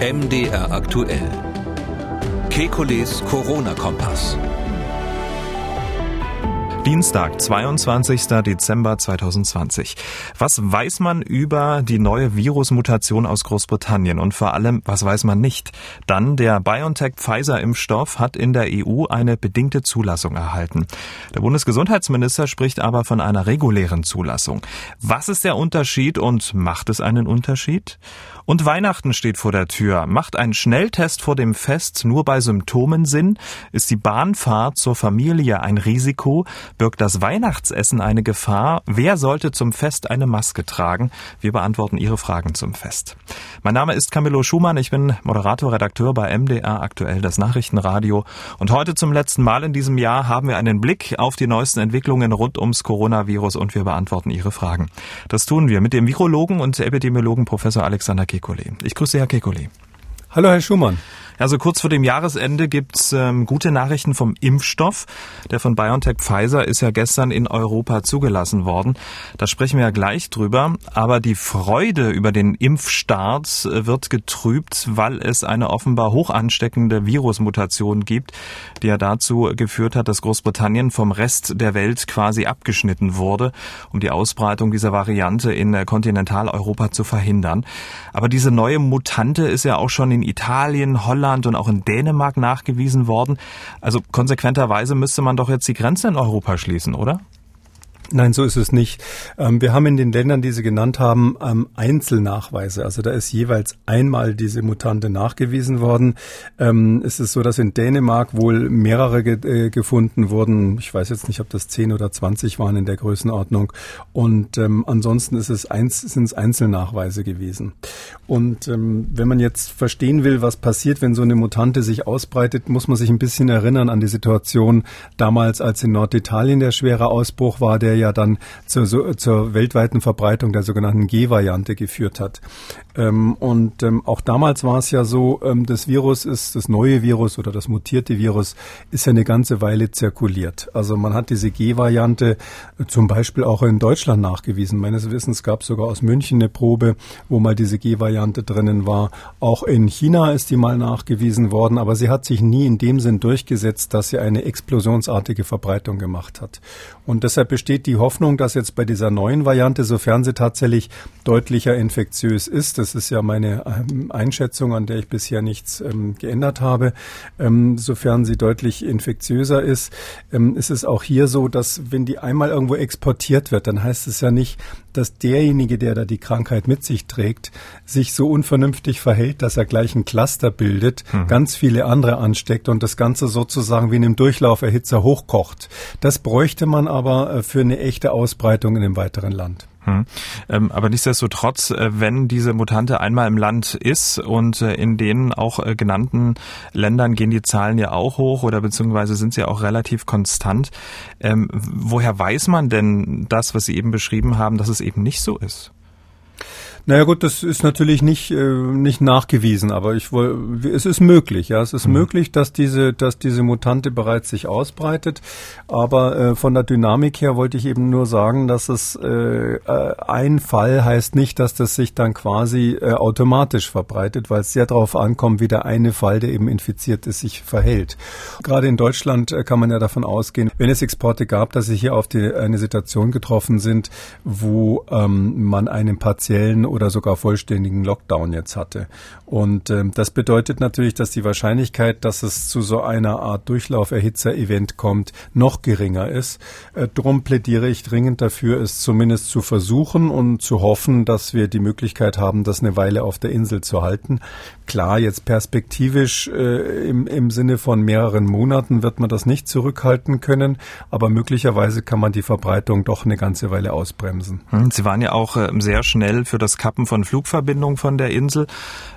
MDR aktuell. Kekules Corona-Kompass. Dienstag, 22. Dezember 2020. Was weiß man über die neue Virusmutation aus Großbritannien und vor allem, was weiß man nicht? Dann der BioNTech-Pfizer-Impfstoff hat in der EU eine bedingte Zulassung erhalten. Der Bundesgesundheitsminister spricht aber von einer regulären Zulassung. Was ist der Unterschied und macht es einen Unterschied? Und Weihnachten steht vor der Tür. Macht ein Schnelltest vor dem Fest nur bei Symptomen Sinn? Ist die Bahnfahrt zur Familie ein Risiko? Birgt das Weihnachtsessen eine Gefahr? Wer sollte zum Fest eine Maske tragen? Wir beantworten Ihre Fragen zum Fest. Mein Name ist Camillo Schumann. Ich bin Moderator, Redakteur bei MDR aktuell das Nachrichtenradio. Und heute zum letzten Mal in diesem Jahr haben wir einen Blick auf die neuesten Entwicklungen rund ums Coronavirus und wir beantworten Ihre Fragen. Das tun wir mit dem Virologen und Epidemiologen Professor Alexander Kiel. Kekulé. Ich grüße Herr Kekulé. Hallo, Herr Schumann. Also kurz vor dem Jahresende gibt's ähm, gute Nachrichten vom Impfstoff. Der von BioNTech Pfizer ist ja gestern in Europa zugelassen worden. Da sprechen wir ja gleich drüber. Aber die Freude über den Impfstart äh, wird getrübt, weil es eine offenbar hoch ansteckende Virusmutation gibt, die ja dazu geführt hat, dass Großbritannien vom Rest der Welt quasi abgeschnitten wurde, um die Ausbreitung dieser Variante in äh, Kontinentaleuropa zu verhindern. Aber diese neue Mutante ist ja auch schon in Italien, Holland, Irland und auch in Dänemark nachgewiesen worden. Also konsequenterweise müsste man doch jetzt die Grenzen in Europa schließen, oder? Nein, so ist es nicht. Ähm, wir haben in den Ländern, die Sie genannt haben, ähm, Einzelnachweise. Also da ist jeweils einmal diese Mutante nachgewiesen worden. Ähm, es ist so, dass in Dänemark wohl mehrere äh, gefunden wurden. Ich weiß jetzt nicht, ob das 10 oder 20 waren in der Größenordnung. Und ansonsten ist es eins, sind es Einzelnachweise gewesen. Und wenn man jetzt verstehen will, was passiert, wenn so eine Mutante sich ausbreitet, muss man sich ein bisschen erinnern an die Situation damals, als in Norditalien der schwere Ausbruch war, der ja dann zur, zur weltweiten Verbreitung der sogenannten G-Variante geführt hat. Ähm, und ähm, auch damals war es ja so, ähm, das Virus ist, das neue Virus oder das mutierte Virus ist ja eine ganze Weile zirkuliert. Also man hat diese G-Variante äh, zum Beispiel auch in Deutschland nachgewiesen. Meines Wissens gab es sogar aus München eine Probe, wo mal diese G-Variante drinnen war. Auch in China ist die mal nachgewiesen worden, aber sie hat sich nie in dem Sinn durchgesetzt, dass sie eine explosionsartige Verbreitung gemacht hat. Und deshalb besteht die Hoffnung, dass jetzt bei dieser neuen Variante, sofern sie tatsächlich deutlicher infektiös ist, das ist ja meine ähm, Einschätzung, an der ich bisher nichts ähm, geändert habe, ähm, sofern sie deutlich infektiöser ist, ähm, ist es auch hier so, dass wenn die einmal irgendwo exportiert wird, dann heißt es ja nicht, dass derjenige, der da die Krankheit mit sich trägt, sich so unvernünftig verhält, dass er gleich ein Cluster bildet, mhm. ganz viele andere ansteckt und das Ganze sozusagen wie in einem Durchlauferhitzer hochkocht. Das bräuchte man aber äh, für eine echte Ausbreitung in dem weiteren Land. Hm. Ähm, aber nichtsdestotrotz, äh, wenn diese Mutante einmal im Land ist und äh, in den auch äh, genannten Ländern gehen die Zahlen ja auch hoch oder beziehungsweise sind sie auch relativ konstant, ähm, woher weiß man denn das, was Sie eben beschrieben haben, dass es eben nicht so ist? Naja gut, das ist natürlich nicht, äh, nicht nachgewiesen, aber ich wollte, es ist möglich, ja. Es ist mhm. möglich, dass diese, dass diese Mutante bereits sich ausbreitet. Aber äh, von der Dynamik her wollte ich eben nur sagen, dass es äh, äh ein Fall heißt nicht, dass das sich dann quasi äh, automatisch verbreitet, weil es sehr darauf ankommt, wie der eine Fall, der eben infiziert ist, sich verhält. Gerade in Deutschland äh, kann man ja davon ausgehen, wenn es Exporte gab, dass sie hier auf die, eine Situation getroffen sind, wo ähm, man einen partiellen oder sogar vollständigen Lockdown jetzt hatte. Und ähm, das bedeutet natürlich, dass die Wahrscheinlichkeit, dass es zu so einer Art Durchlauferhitzer-Event kommt, noch geringer ist. Äh, drum plädiere ich dringend dafür, es zumindest zu versuchen und zu hoffen, dass wir die Möglichkeit haben, das eine Weile auf der Insel zu halten. Klar, jetzt perspektivisch äh, im, im Sinne von mehreren Monaten wird man das nicht zurückhalten können, aber möglicherweise kann man die Verbreitung doch eine ganze Weile ausbremsen. Hm, Sie waren ja auch äh, sehr schnell für das Kappen von Flugverbindungen von der Insel.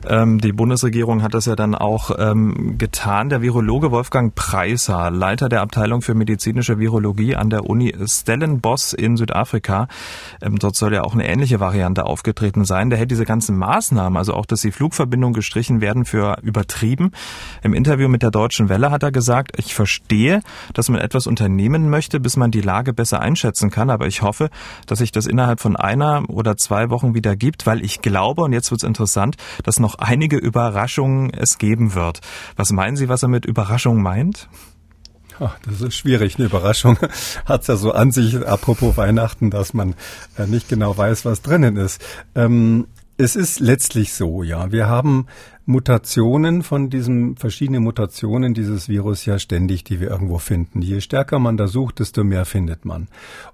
Ähm, die Bundesregierung hat das ja dann auch ähm, getan. Der Virologe Wolfgang Preiser, Leiter der Abteilung für medizinische Virologie an der Uni Stellenbosch in Südafrika, ähm, dort soll ja auch eine ähnliche Variante aufgetreten sein. Der hält diese ganzen Maßnahmen, also auch, dass die Flugverbindung gestrichen werden, für übertrieben. Im Interview mit der Deutschen Welle hat er gesagt, ich verstehe, dass man etwas unternehmen möchte, bis man die Lage besser einschätzen kann, aber ich hoffe, dass sich das innerhalb von einer oder zwei Wochen wieder gibt weil ich glaube, und jetzt wird's interessant, dass noch einige Überraschungen es geben wird. Was meinen Sie, was er mit Überraschung meint? Ach, das ist schwierig. Eine Überraschung hat's ja so an sich, apropos Weihnachten, dass man äh, nicht genau weiß, was drinnen ist. Ähm, es ist letztlich so, ja. Wir haben Mutationen von diesen verschiedenen Mutationen dieses Virus ja ständig, die wir irgendwo finden. Je stärker man da sucht, desto mehr findet man.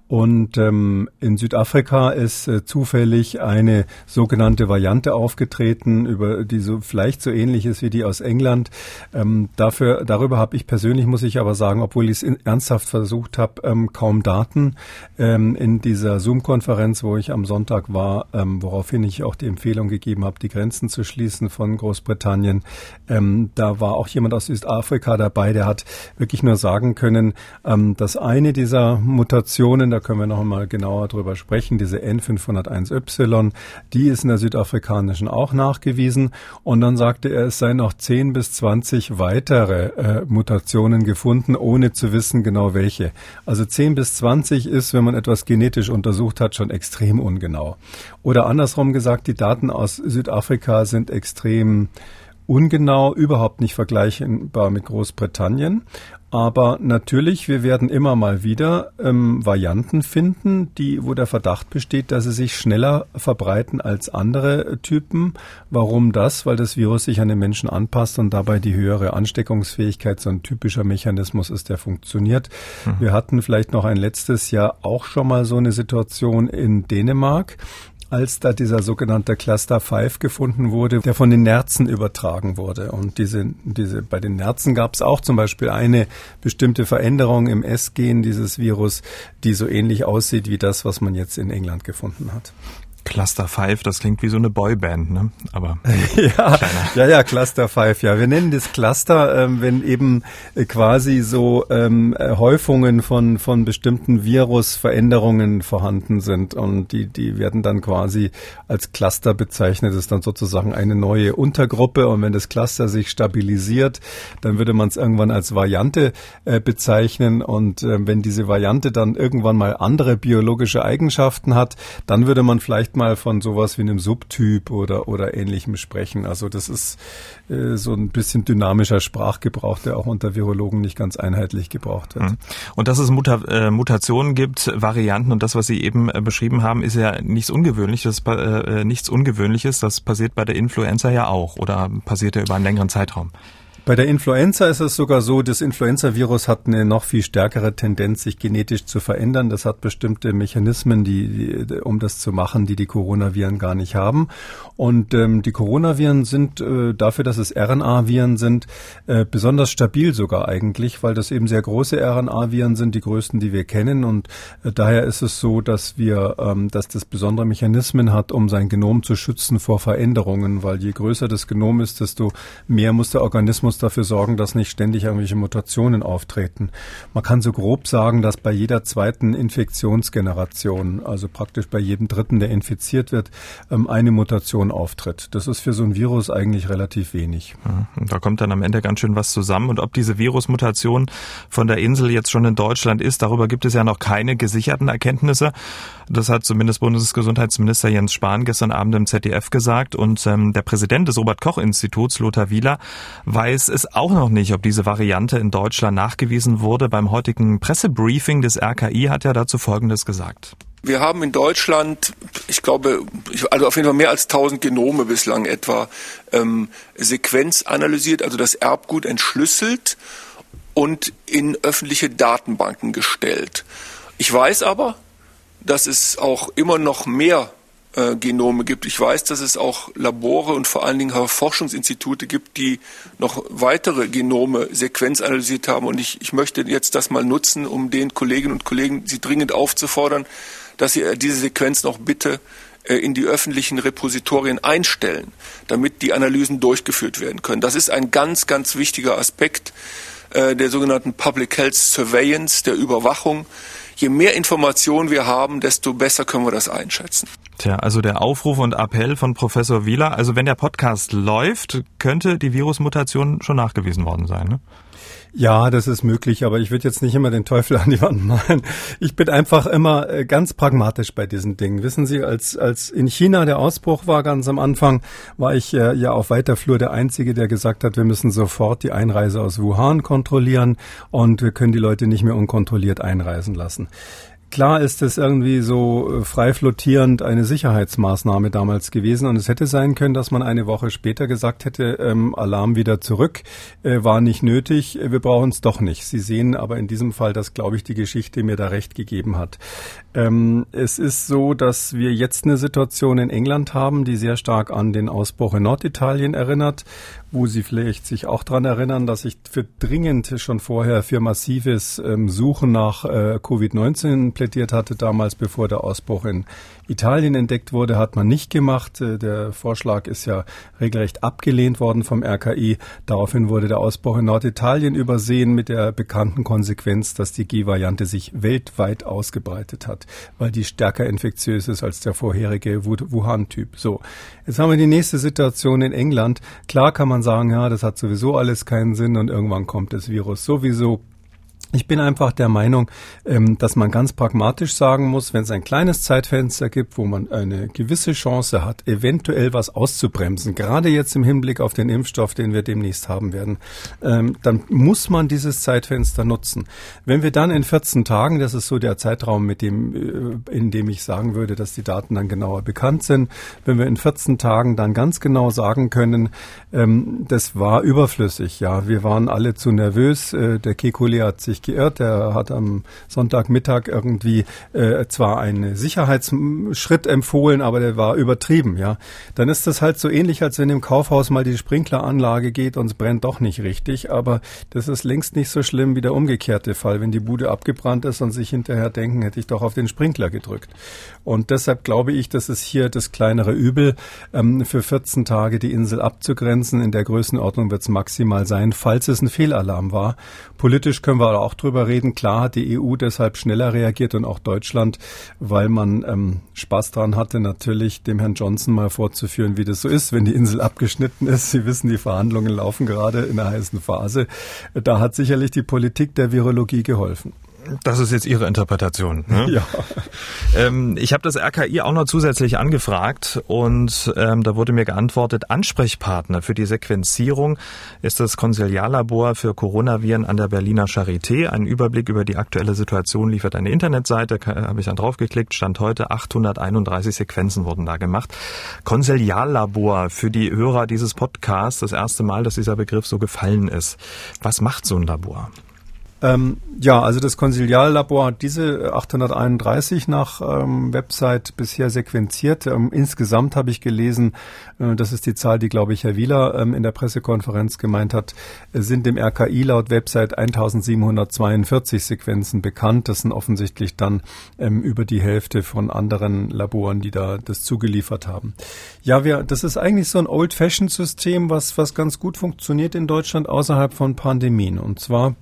Und ähm, in Südafrika ist äh, zufällig eine sogenannte Variante aufgetreten, über die so vielleicht so ähnlich ist wie die aus England. Ähm, dafür, darüber habe ich persönlich, muss ich aber sagen, obwohl ich es ernsthaft versucht habe, ähm, kaum Daten. Ähm, in dieser Zoom-Konferenz, wo ich am Sonntag war, ähm, woraufhin ich auch die Empfehlung gegeben habe, die Grenzen zu schließen von Großbritannien, ähm, da war auch jemand aus Südafrika dabei, der hat wirklich nur sagen können, ähm, dass eine dieser Mutationen, da können wir noch einmal genauer drüber sprechen. Diese N501Y, die ist in der südafrikanischen auch nachgewiesen. Und dann sagte er, es seien noch 10 bis 20 weitere äh, Mutationen gefunden, ohne zu wissen genau welche. Also 10 bis 20 ist, wenn man etwas genetisch untersucht hat, schon extrem ungenau. Oder andersrum gesagt, die Daten aus Südafrika sind extrem ungenau, überhaupt nicht vergleichbar mit Großbritannien. Aber natürlich, wir werden immer mal wieder ähm, Varianten finden, die, wo der Verdacht besteht, dass sie sich schneller verbreiten als andere Typen. Warum das? Weil das Virus sich an den Menschen anpasst und dabei die höhere Ansteckungsfähigkeit so ein typischer Mechanismus ist, der funktioniert. Mhm. Wir hatten vielleicht noch ein letztes Jahr auch schon mal so eine Situation in Dänemark als da dieser sogenannte Cluster 5 gefunden wurde, der von den Nerzen übertragen wurde. Und diese, diese, bei den Nerzen gab es auch zum Beispiel eine bestimmte Veränderung im S-Gen dieses Virus, die so ähnlich aussieht wie das, was man jetzt in England gefunden hat. Cluster 5, das klingt wie so eine Boyband, ne? Aber ja, ja, ja, Cluster 5, ja. Wir nennen das Cluster, ähm, wenn eben äh, quasi so ähm, Häufungen von von bestimmten Virusveränderungen vorhanden sind und die die werden dann quasi als Cluster bezeichnet. Das ist dann sozusagen eine neue Untergruppe und wenn das Cluster sich stabilisiert, dann würde man es irgendwann als Variante äh, bezeichnen und äh, wenn diese Variante dann irgendwann mal andere biologische Eigenschaften hat, dann würde man vielleicht mal von sowas wie einem Subtyp oder, oder ähnlichem sprechen. Also das ist äh, so ein bisschen dynamischer Sprachgebrauch, der auch unter Virologen nicht ganz einheitlich gebraucht wird. Mhm. Und dass es Muta äh, Mutationen gibt, Varianten und das, was Sie eben äh, beschrieben haben, ist ja nichts Ungewöhnliches, äh, äh, nichts Ungewöhnliches. Das passiert bei der Influenza ja auch oder passiert ja über einen längeren Zeitraum. Bei der Influenza ist es sogar so, das Influenza-Virus hat eine noch viel stärkere Tendenz, sich genetisch zu verändern. Das hat bestimmte Mechanismen, die, die um das zu machen, die die Coronaviren gar nicht haben. Und ähm, die Coronaviren sind äh, dafür, dass es RNA-Viren sind, äh, besonders stabil sogar eigentlich, weil das eben sehr große RNA-Viren sind, die größten, die wir kennen. Und äh, daher ist es so, dass wir, ähm, dass das besondere Mechanismen hat, um sein Genom zu schützen vor Veränderungen, weil je größer das Genom ist, desto mehr muss der Organismus dafür sorgen, dass nicht ständig irgendwelche Mutationen auftreten. Man kann so grob sagen, dass bei jeder zweiten Infektionsgeneration, also praktisch bei jedem dritten, der infiziert wird, ähm, eine Mutation auftritt. Das ist für so ein Virus eigentlich relativ wenig. Da kommt dann am Ende ganz schön was zusammen. Und ob diese Virusmutation von der Insel jetzt schon in Deutschland ist, darüber gibt es ja noch keine gesicherten Erkenntnisse. Das hat zumindest Bundesgesundheitsminister Jens Spahn gestern Abend im ZDF gesagt. Und ähm, der Präsident des Robert-Koch-Instituts, Lothar Wieler, weiß es auch noch nicht, ob diese Variante in Deutschland nachgewiesen wurde. Beim heutigen Pressebriefing des RKI hat er dazu Folgendes gesagt. Wir haben in Deutschland, ich glaube, also auf jeden Fall mehr als 1000 Genome bislang etwa ähm, Sequenz analysiert, also das Erbgut entschlüsselt und in öffentliche Datenbanken gestellt. Ich weiß aber, dass es auch immer noch mehr äh, Genome gibt. Ich weiß, dass es auch Labore und vor allen Dingen Forschungsinstitute gibt, die noch weitere Genome sequenzanalysiert haben. Und ich, ich möchte jetzt das mal nutzen, um den Kolleginnen und Kollegen sie dringend aufzufordern, dass sie äh, diese Sequenz noch bitte äh, in die öffentlichen Repositorien einstellen, damit die Analysen durchgeführt werden können. Das ist ein ganz, ganz wichtiger Aspekt äh, der sogenannten Public Health Surveillance, der Überwachung je mehr Informationen wir haben, desto besser können wir das einschätzen. Tja, also der Aufruf und Appell von Professor Wieler, also wenn der Podcast läuft, könnte die Virusmutation schon nachgewiesen worden sein, ne? Ja, das ist möglich, aber ich würde jetzt nicht immer den Teufel an die Wand malen. Ich bin einfach immer äh, ganz pragmatisch bei diesen Dingen. Wissen Sie, als, als in China der Ausbruch war ganz am Anfang, war ich äh, ja auf weiter Flur der Einzige, der gesagt hat, wir müssen sofort die Einreise aus Wuhan kontrollieren und wir können die Leute nicht mehr unkontrolliert einreisen lassen. Klar ist es irgendwie so äh, frei flottierend eine Sicherheitsmaßnahme damals gewesen und es hätte sein können, dass man eine Woche später gesagt hätte, ähm, Alarm wieder zurück, äh, war nicht nötig, äh, wir brauchen es doch nicht. Sie sehen aber in diesem Fall, dass, glaube ich, die Geschichte mir da recht gegeben hat. Ähm, es ist so, dass wir jetzt eine Situation in England haben, die sehr stark an den Ausbruch in Norditalien erinnert, wo Sie vielleicht sich auch dran erinnern, dass ich für dringend schon vorher für massives ähm, Suchen nach äh, Covid-19 plädiert hatte, damals bevor der Ausbruch in Italien entdeckt wurde, hat man nicht gemacht. Äh, der Vorschlag ist ja regelrecht abgelehnt worden vom RKI. Daraufhin wurde der Ausbruch in Norditalien übersehen mit der bekannten Konsequenz, dass die G-Variante sich weltweit ausgebreitet hat, weil die stärker infektiös ist als der vorherige Wuhan-Typ. So, jetzt haben wir die nächste Situation in England. Klar kann man sagen, ja, das hat sowieso alles keinen Sinn und irgendwann kommt das Virus sowieso ich bin einfach der Meinung, ähm, dass man ganz pragmatisch sagen muss, wenn es ein kleines Zeitfenster gibt, wo man eine gewisse Chance hat, eventuell was auszubremsen, gerade jetzt im Hinblick auf den Impfstoff, den wir demnächst haben werden, ähm, dann muss man dieses Zeitfenster nutzen. Wenn wir dann in 14 Tagen, das ist so der Zeitraum, mit dem, äh, in dem ich sagen würde, dass die Daten dann genauer bekannt sind, wenn wir in 14 Tagen dann ganz genau sagen können, ähm, das war überflüssig, ja, wir waren alle zu nervös, äh, der Kekulé hat sich sich geirrt. Er hat am Sonntagmittag irgendwie äh, zwar einen Sicherheitsschritt empfohlen, aber der war übertrieben. Ja, dann ist das halt so ähnlich, als wenn im Kaufhaus mal die Sprinkleranlage geht und es brennt doch nicht richtig. Aber das ist längst nicht so schlimm wie der umgekehrte Fall, wenn die Bude abgebrannt ist und sich hinterher denken, hätte ich doch auf den Sprinkler gedrückt. Und deshalb glaube ich, das ist hier das kleinere Übel, ähm, für 14 Tage die Insel abzugrenzen. In der Größenordnung wird es maximal sein, falls es ein Fehlalarm war. Politisch können wir auch drüber reden. Klar hat die EU deshalb schneller reagiert und auch Deutschland, weil man ähm, Spaß daran hatte, natürlich dem Herrn Johnson mal vorzuführen, wie das so ist, wenn die Insel abgeschnitten ist. Sie wissen, die Verhandlungen laufen gerade in einer heißen Phase. Da hat sicherlich die Politik der Virologie geholfen. Das ist jetzt Ihre Interpretation. Ne? Ja. Ähm, ich habe das RKI auch noch zusätzlich angefragt und ähm, da wurde mir geantwortet, Ansprechpartner für die Sequenzierung ist das Konsiliarlabor für Coronaviren an der Berliner Charité. Ein Überblick über die aktuelle Situation liefert eine Internetseite, habe ich dann draufgeklickt, stand heute 831 Sequenzen wurden da gemacht. Konsiliarlabor für die Hörer dieses Podcasts, das erste Mal, dass dieser Begriff so gefallen ist. Was macht so ein Labor? Ähm, ja, also das Konsiliallabor hat diese 831 nach ähm, Website bisher sequenziert. Ähm, insgesamt habe ich gelesen, äh, das ist die Zahl, die, glaube ich, Herr Wieler ähm, in der Pressekonferenz gemeint hat, äh, sind dem RKI laut Website 1742 Sequenzen bekannt. Das sind offensichtlich dann ähm, über die Hälfte von anderen Laboren, die da das zugeliefert haben. Ja, wir, das ist eigentlich so ein Old-Fashioned-System, was, was ganz gut funktioniert in Deutschland außerhalb von Pandemien. Und zwar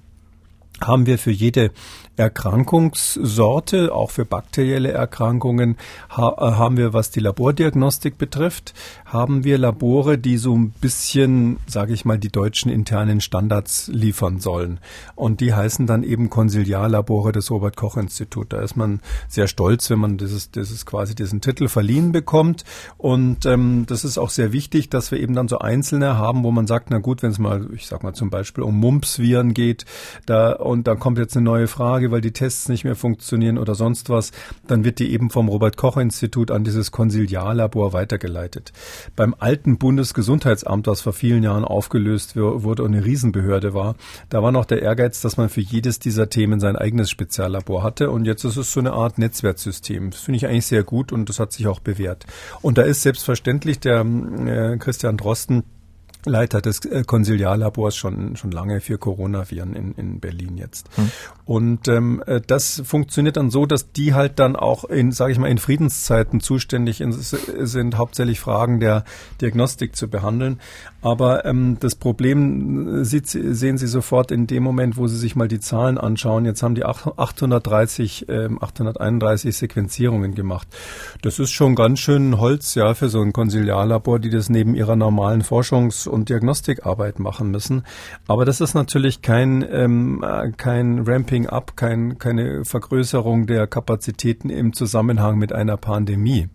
haben wir für jede Erkrankungssorte, auch für bakterielle Erkrankungen, ha äh, haben wir, was die Labordiagnostik betrifft, haben wir Labore, die so ein bisschen, sage ich mal, die deutschen internen Standards liefern sollen. Und die heißen dann eben Konsiliarlabore des Robert Koch Institut. Da ist man sehr stolz, wenn man dieses, dieses quasi diesen Titel verliehen bekommt. Und ähm, das ist auch sehr wichtig, dass wir eben dann so einzelne haben, wo man sagt, na gut, wenn es mal, ich sag mal zum Beispiel um Mumps-Viren geht, da und dann kommt jetzt eine neue Frage, weil die Tests nicht mehr funktionieren oder sonst was, dann wird die eben vom Robert Koch Institut an dieses Konsiliarlabor weitergeleitet. Beim alten Bundesgesundheitsamt, das vor vielen Jahren aufgelöst wurde und eine Riesenbehörde war, da war noch der Ehrgeiz, dass man für jedes dieser Themen sein eigenes Speziallabor hatte und jetzt ist es so eine Art Netzwerksystem. Das finde ich eigentlich sehr gut und das hat sich auch bewährt. Und da ist selbstverständlich der äh, Christian Drosten Leiter des äh, Konsiliarlabors schon, schon lange für Coronaviren in, in Berlin jetzt. Hm. Und ähm, äh, das funktioniert dann so, dass die halt dann auch in, sage ich mal, in Friedenszeiten zuständig sind, hauptsächlich Fragen der Diagnostik zu behandeln. Aber ähm, das Problem sieht, sehen Sie sofort in dem Moment, wo Sie sich mal die Zahlen anschauen. Jetzt haben die 830, ähm, 831 Sequenzierungen gemacht. Das ist schon ganz schön Holz, ja, für so ein Konsiliarlabor, die das neben ihrer normalen Forschungs- und Diagnostikarbeit machen müssen. Aber das ist natürlich kein, ähm, kein Ramping up, kein, keine Vergrößerung der Kapazitäten im Zusammenhang mit einer Pandemie.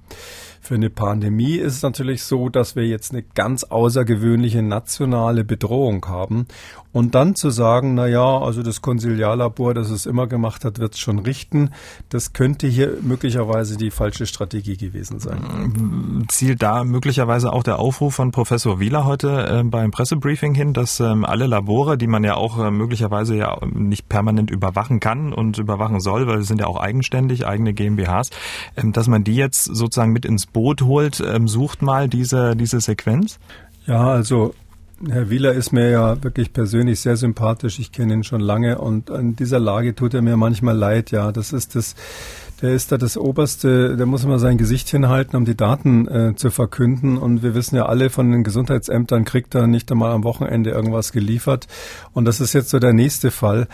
Für eine Pandemie ist es natürlich so, dass wir jetzt eine ganz außergewöhnliche nationale Bedrohung haben. Und dann zu sagen, na ja, also das Konsiliarlabor, das es immer gemacht hat, wird es schon richten, das könnte hier möglicherweise die falsche Strategie gewesen sein. Zielt da möglicherweise auch der Aufruf von Professor Wieler heute äh, beim Pressebriefing hin, dass ähm, alle Labore, die man ja auch äh, möglicherweise ja nicht permanent überwachen kann und überwachen soll, weil sie sind ja auch eigenständig, eigene GmbHs, ähm, dass man die jetzt sozusagen mit ins Boot holt, ähm, sucht mal diese, diese Sequenz? Ja, also Herr Wieler ist mir ja wirklich persönlich sehr sympathisch. Ich kenne ihn schon lange und in dieser Lage tut er mir manchmal leid. Ja, das ist das, der ist da das Oberste, der muss immer sein Gesicht hinhalten, um die Daten äh, zu verkünden. Und wir wissen ja alle von den Gesundheitsämtern kriegt er nicht einmal am Wochenende irgendwas geliefert. Und das ist jetzt so der nächste Fall.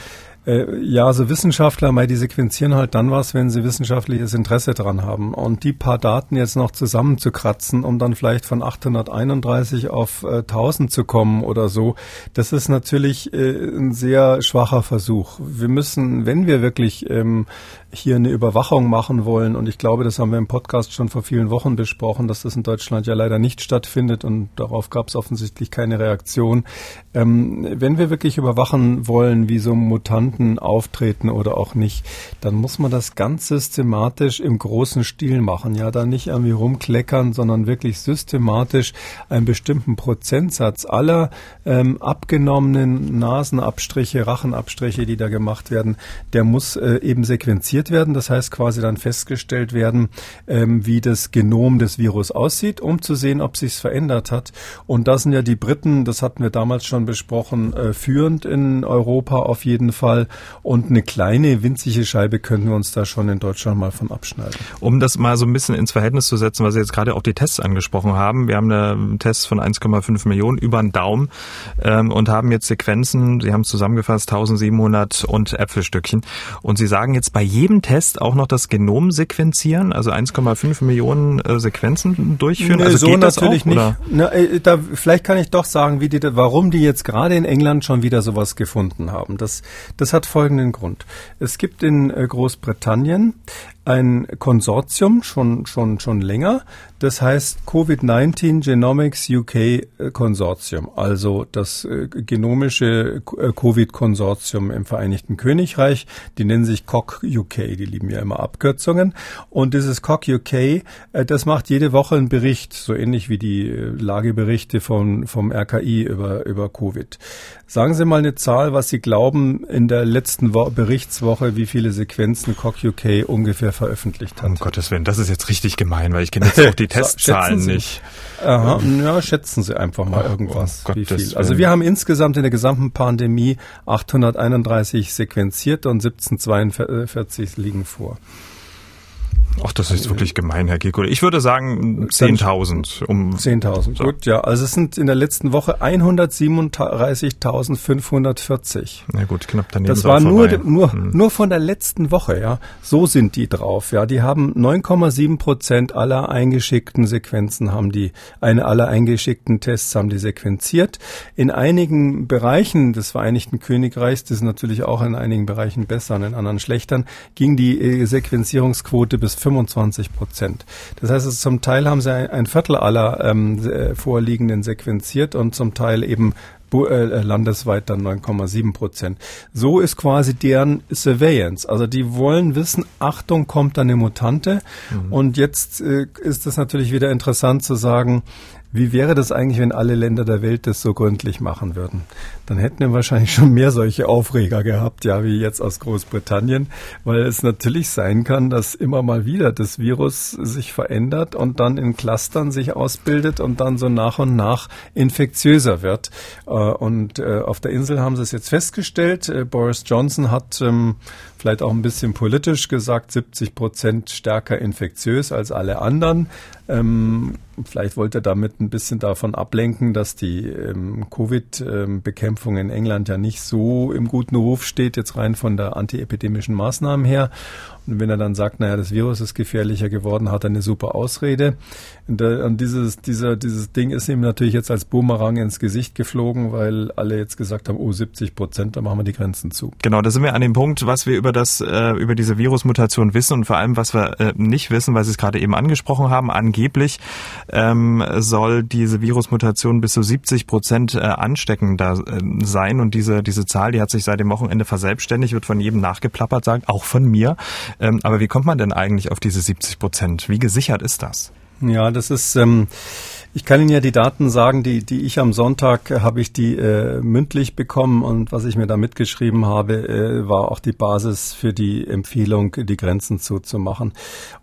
Äh, ja, so Wissenschaftler, mal die sequenzieren halt dann was, wenn sie wissenschaftliches Interesse dran haben. Und die paar Daten jetzt noch zusammenzukratzen, um dann vielleicht von 831 auf äh, 1000 zu kommen oder so, das ist natürlich äh, ein sehr schwacher Versuch. Wir müssen, wenn wir wirklich ähm, hier eine Überwachung machen wollen. Und ich glaube, das haben wir im Podcast schon vor vielen Wochen besprochen, dass das in Deutschland ja leider nicht stattfindet und darauf gab es offensichtlich keine Reaktion. Ähm, wenn wir wirklich überwachen wollen, wie so Mutanten auftreten oder auch nicht, dann muss man das ganz systematisch im großen Stil machen. Ja, da nicht irgendwie rumkleckern, sondern wirklich systematisch einen bestimmten Prozentsatz aller ähm, abgenommenen Nasenabstriche, Rachenabstriche, die da gemacht werden, der muss äh, eben sequenziert sequenziert werden. Das heißt quasi dann festgestellt werden, ähm, wie das Genom des Virus aussieht, um zu sehen, ob sich's verändert hat. Und da sind ja die Briten, das hatten wir damals schon besprochen, äh, führend in Europa auf jeden Fall. Und eine kleine winzige Scheibe könnten wir uns da schon in Deutschland mal von abschneiden. Um das mal so ein bisschen ins Verhältnis zu setzen, was Sie jetzt gerade auch die Tests angesprochen haben. Wir haben eine Tests von 1,5 Millionen über den Daumen ähm, und haben jetzt Sequenzen, Sie haben es zusammengefasst, 1700 und Äpfelstückchen. Und Sie sagen jetzt bei jedem Test auch noch das Genom sequenzieren, also 1,5 Millionen äh, Sequenzen durchführen? Nee, also so natürlich auch, nicht. Na, äh, da, vielleicht kann ich doch sagen, wie die, warum die jetzt gerade in England schon wieder sowas gefunden haben. Das, das hat folgenden Grund. Es gibt in äh, Großbritannien ein Konsortium schon, schon, schon länger. Das heißt Covid-19 Genomics UK äh, Konsortium, also das äh, genomische äh, Covid-Konsortium im Vereinigten Königreich. Die nennen sich COC UK, die lieben ja immer Abkürzungen. Und dieses COC UK, das macht jede Woche einen Bericht, so ähnlich wie die Lageberichte von, vom RKI über, über Covid. Sagen Sie mal eine Zahl, was Sie glauben in der letzten Wo Berichtswoche, wie viele Sequenzen COC UK ungefähr veröffentlicht hat. Um Gottes Willen, das ist jetzt richtig gemein, weil ich kenne jetzt auch die Testzahlen nicht. Aha, ja, schätzen Sie einfach mal oh, irgendwas. Oh, wie viel. Also wir haben insgesamt in der gesamten Pandemie 831 sequenziert und 1742 liegen vor. Ach, das ist wirklich gemein, Herr Kiko. Ich würde sagen 10.000. Um 10.000, so. gut, ja. Also es sind in der letzten Woche 137.540. Na gut, knapp daneben. Das war nur, nur, hm. nur von der letzten Woche, ja. So sind die drauf, ja. Die haben 9,7 Prozent aller eingeschickten Sequenzen haben die, eine aller eingeschickten Tests haben die sequenziert. In einigen Bereichen des Vereinigten Königreichs, das ist natürlich auch in einigen Bereichen besser und in anderen schlechtern, ging die äh, Sequenzierungsquote bis 25 Prozent. Das heißt, zum Teil haben sie ein Viertel aller ähm, äh, vorliegenden sequenziert und zum Teil eben äh, landesweit dann 9,7 Prozent. So ist quasi deren Surveillance. Also die wollen wissen, Achtung, kommt da eine Mutante. Mhm. Und jetzt äh, ist es natürlich wieder interessant zu sagen, wie wäre das eigentlich, wenn alle Länder der Welt das so gründlich machen würden? Dann hätten wir wahrscheinlich schon mehr solche Aufreger gehabt, ja, wie jetzt aus Großbritannien, weil es natürlich sein kann, dass immer mal wieder das Virus sich verändert und dann in Clustern sich ausbildet und dann so nach und nach infektiöser wird. Äh, und äh, auf der Insel haben sie es jetzt festgestellt. Äh, Boris Johnson hat ähm, vielleicht auch ein bisschen politisch gesagt, 70 Prozent stärker infektiös als alle anderen. Ähm, vielleicht wollte er damit ein bisschen davon ablenken, dass die ähm, Covid-Bekämpfung in England ja nicht so im guten Ruf steht, jetzt rein von der antiepidemischen Maßnahmen her. Und wenn er dann sagt, naja, das Virus ist gefährlicher geworden, hat er eine super Ausrede. Und, und dieses, dieser, dieses Ding ist ihm natürlich jetzt als Boomerang ins Gesicht geflogen, weil alle jetzt gesagt haben, oh, 70 Prozent, da machen wir die Grenzen zu. Genau, da sind wir an dem Punkt, was wir über das, äh, über diese Virusmutation wissen und vor allem, was wir äh, nicht wissen, weil Sie es gerade eben angesprochen haben. Angeblich ähm, soll diese Virusmutation bis zu 70 Prozent äh, ansteckender äh, sein und diese, diese Zahl, die hat sich seit dem Wochenende verselbstständigt, wird von jedem nachgeplappert, sagt, auch von mir. Ähm, aber wie kommt man denn eigentlich auf diese 70 Prozent? Wie gesichert ist das? Ja, das ist, ähm, ich kann Ihnen ja die Daten sagen, die, die ich am Sonntag äh, habe ich die äh, mündlich bekommen und was ich mir da mitgeschrieben habe, äh, war auch die Basis für die Empfehlung, die Grenzen zuzumachen.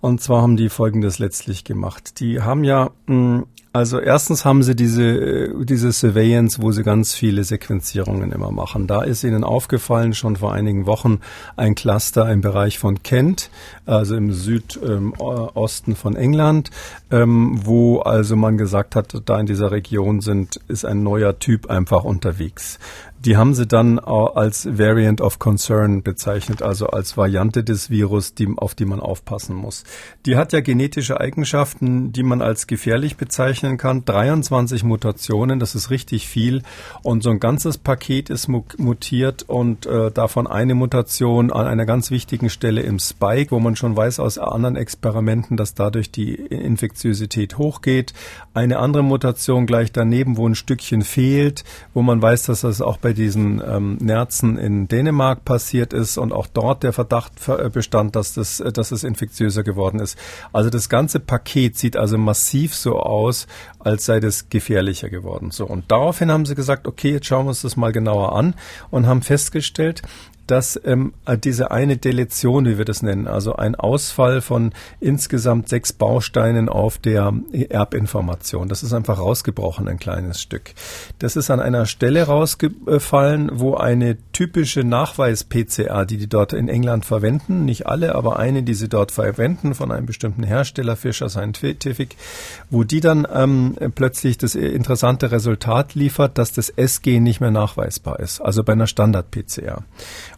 Und zwar haben die Folgendes letztlich gemacht. Die haben ja mh, also erstens haben sie diese, diese Surveillance, wo sie ganz viele Sequenzierungen immer machen. Da ist ihnen aufgefallen, schon vor einigen Wochen, ein Cluster im Bereich von Kent, also im Südosten ähm, von England, ähm, wo also man gesagt hat, da in dieser Region sind, ist ein neuer Typ einfach unterwegs. Die haben sie dann als Variant of Concern bezeichnet, also als Variante des Virus, die, auf die man aufpassen muss. Die hat ja genetische Eigenschaften, die man als gefährlich bezeichnen kann. 23 Mutationen, das ist richtig viel. Und so ein ganzes Paket ist mutiert und äh, davon eine Mutation an einer ganz wichtigen Stelle im Spike, wo man schon weiß aus anderen Experimenten, dass dadurch die Infektiosität hochgeht. Eine andere Mutation gleich daneben, wo ein Stückchen fehlt, wo man weiß, dass das auch bei diesen ähm, Nerzen in Dänemark passiert ist und auch dort der Verdacht äh, bestand, dass, das, äh, dass es infektiöser geworden ist. Also das ganze Paket sieht also massiv so aus, als sei das gefährlicher geworden. So und daraufhin haben sie gesagt, okay, jetzt schauen wir uns das mal genauer an und haben festgestellt, dass ähm, diese eine Deletion, wie wir das nennen, also ein Ausfall von insgesamt sechs Bausteinen auf der Erbinformation, das ist einfach rausgebrochen, ein kleines Stück. Das ist an einer Stelle rausgefallen, wo eine typische Nachweis-PCA, die die dort in England verwenden, nicht alle, aber eine, die sie dort verwenden von einem bestimmten Hersteller, Fisher Scientific, wo die dann ähm, plötzlich das interessante Resultat liefert, dass das S-Gen nicht mehr nachweisbar ist, also bei einer Standard-PCA.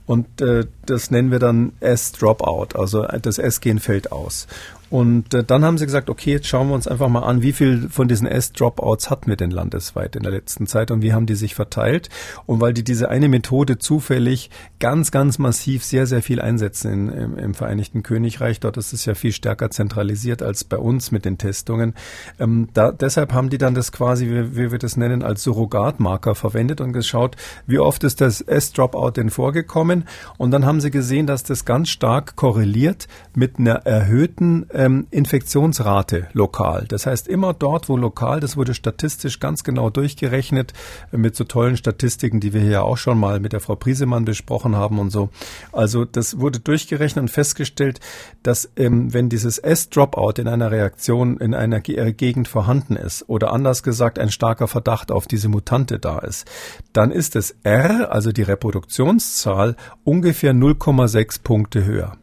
Und äh, das nennen wir dann S-Dropout, also das S-Gen fällt aus. Und äh, dann haben sie gesagt, okay, jetzt schauen wir uns einfach mal an, wie viel von diesen S-Dropouts hatten wir denn landesweit in der letzten Zeit und wie haben die sich verteilt. Und weil die diese eine Methode zufällig ganz, ganz massiv sehr, sehr viel einsetzen in, im, im, Vereinigten Königreich, dort ist es ja viel stärker zentralisiert als bei uns mit den Testungen. Ähm, da, deshalb haben die dann das quasi, wie, wie wir das nennen, als Surrogatmarker verwendet und geschaut, wie oft ist das S-Dropout denn vorgekommen. Und dann haben sie gesehen, dass das ganz stark korreliert mit einer erhöhten ähm, Infektionsrate lokal. Das heißt, immer dort, wo lokal, das wurde statistisch ganz genau durchgerechnet mit so tollen Statistiken, die wir hier auch schon mal mit der Frau Priesemann besprochen haben und so. Also das wurde durchgerechnet und festgestellt, dass ähm, wenn dieses S-Dropout in einer Reaktion in einer Ge äh, Gegend vorhanden ist oder anders gesagt ein starker Verdacht auf diese Mutante da ist, dann ist das R, also die Reproduktionszahl, ungefähr 0,6 Punkte höher.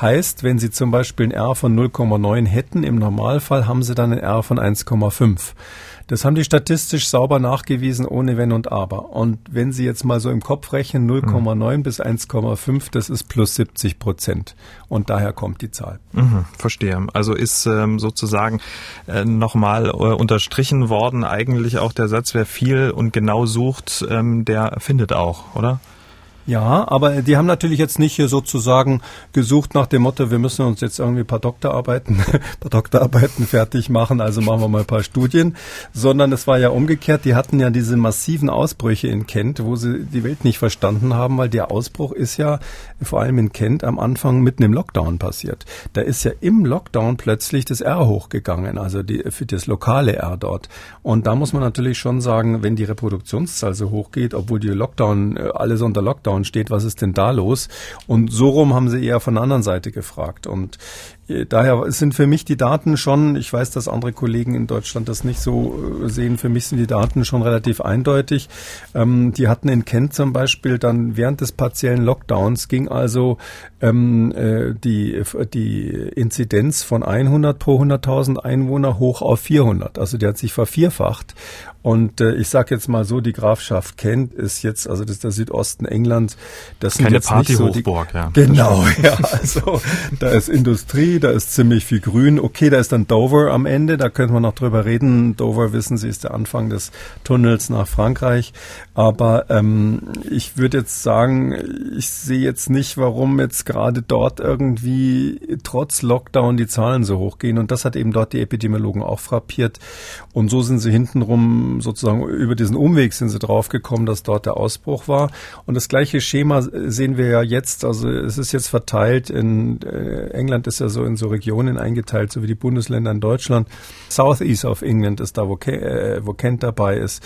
Heißt, wenn Sie zum Beispiel ein R von 0,9 hätten, im Normalfall haben Sie dann ein R von 1,5. Das haben die statistisch sauber nachgewiesen, ohne Wenn und Aber. Und wenn Sie jetzt mal so im Kopf rechnen, 0,9 mhm. bis 1,5, das ist plus 70 Prozent. Und daher kommt die Zahl. Mhm, verstehe. Also ist ähm, sozusagen äh, nochmal äh, unterstrichen worden, eigentlich auch der Satz, wer viel und genau sucht, ähm, der findet auch, oder? Ja, aber die haben natürlich jetzt nicht sozusagen gesucht nach dem Motto, wir müssen uns jetzt irgendwie ein paar Doktorarbeiten, paar Doktorarbeiten fertig machen, also machen wir mal ein paar Studien, sondern es war ja umgekehrt, die hatten ja diese massiven Ausbrüche in Kent, wo sie die Welt nicht verstanden haben, weil der Ausbruch ist ja vor allem in Kent am Anfang mitten im Lockdown passiert. Da ist ja im Lockdown plötzlich das R hochgegangen, also die, für das lokale R dort. Und da muss man natürlich schon sagen, wenn die Reproduktionszahl so hoch geht, obwohl die Lockdown, äh, alles unter Lockdown Lockdown steht, was ist denn da los? Und so rum haben sie eher von der anderen Seite gefragt. Und daher sind für mich die Daten schon, ich weiß, dass andere Kollegen in Deutschland das nicht so äh, sehen, für mich sind die Daten schon relativ eindeutig. Ähm, die hatten in Kent zum Beispiel dann während des partiellen Lockdowns ging also ähm, äh, die, die Inzidenz von 100 pro 100.000 Einwohner hoch auf 400. Also die hat sich vervierfacht. Und äh, ich sage jetzt mal so, die Grafschaft Kent ist jetzt, also das ist der Südosten England, das sind Keine jetzt Party so Hochburg, die, ja. Genau, ja. Also da ist Industrie, da ist ziemlich viel Grün. Okay, da ist dann Dover am Ende, da könnte man noch drüber reden. Dover, wissen Sie, ist der Anfang des Tunnels nach Frankreich. Aber ähm, ich würde jetzt sagen, ich sehe jetzt nicht, warum jetzt gerade dort irgendwie trotz Lockdown die Zahlen so hochgehen. Und das hat eben dort die Epidemiologen auch frappiert. Und so sind sie hintenrum sozusagen über diesen Umweg sind sie draufgekommen, dass dort der Ausbruch war. Und das gleiche Schema sehen wir ja jetzt. Also es ist jetzt verteilt in äh, England ist ja so in so Regionen eingeteilt, so wie die Bundesländer in Deutschland. Southeast of England ist da, wo, äh, wo Kent dabei ist.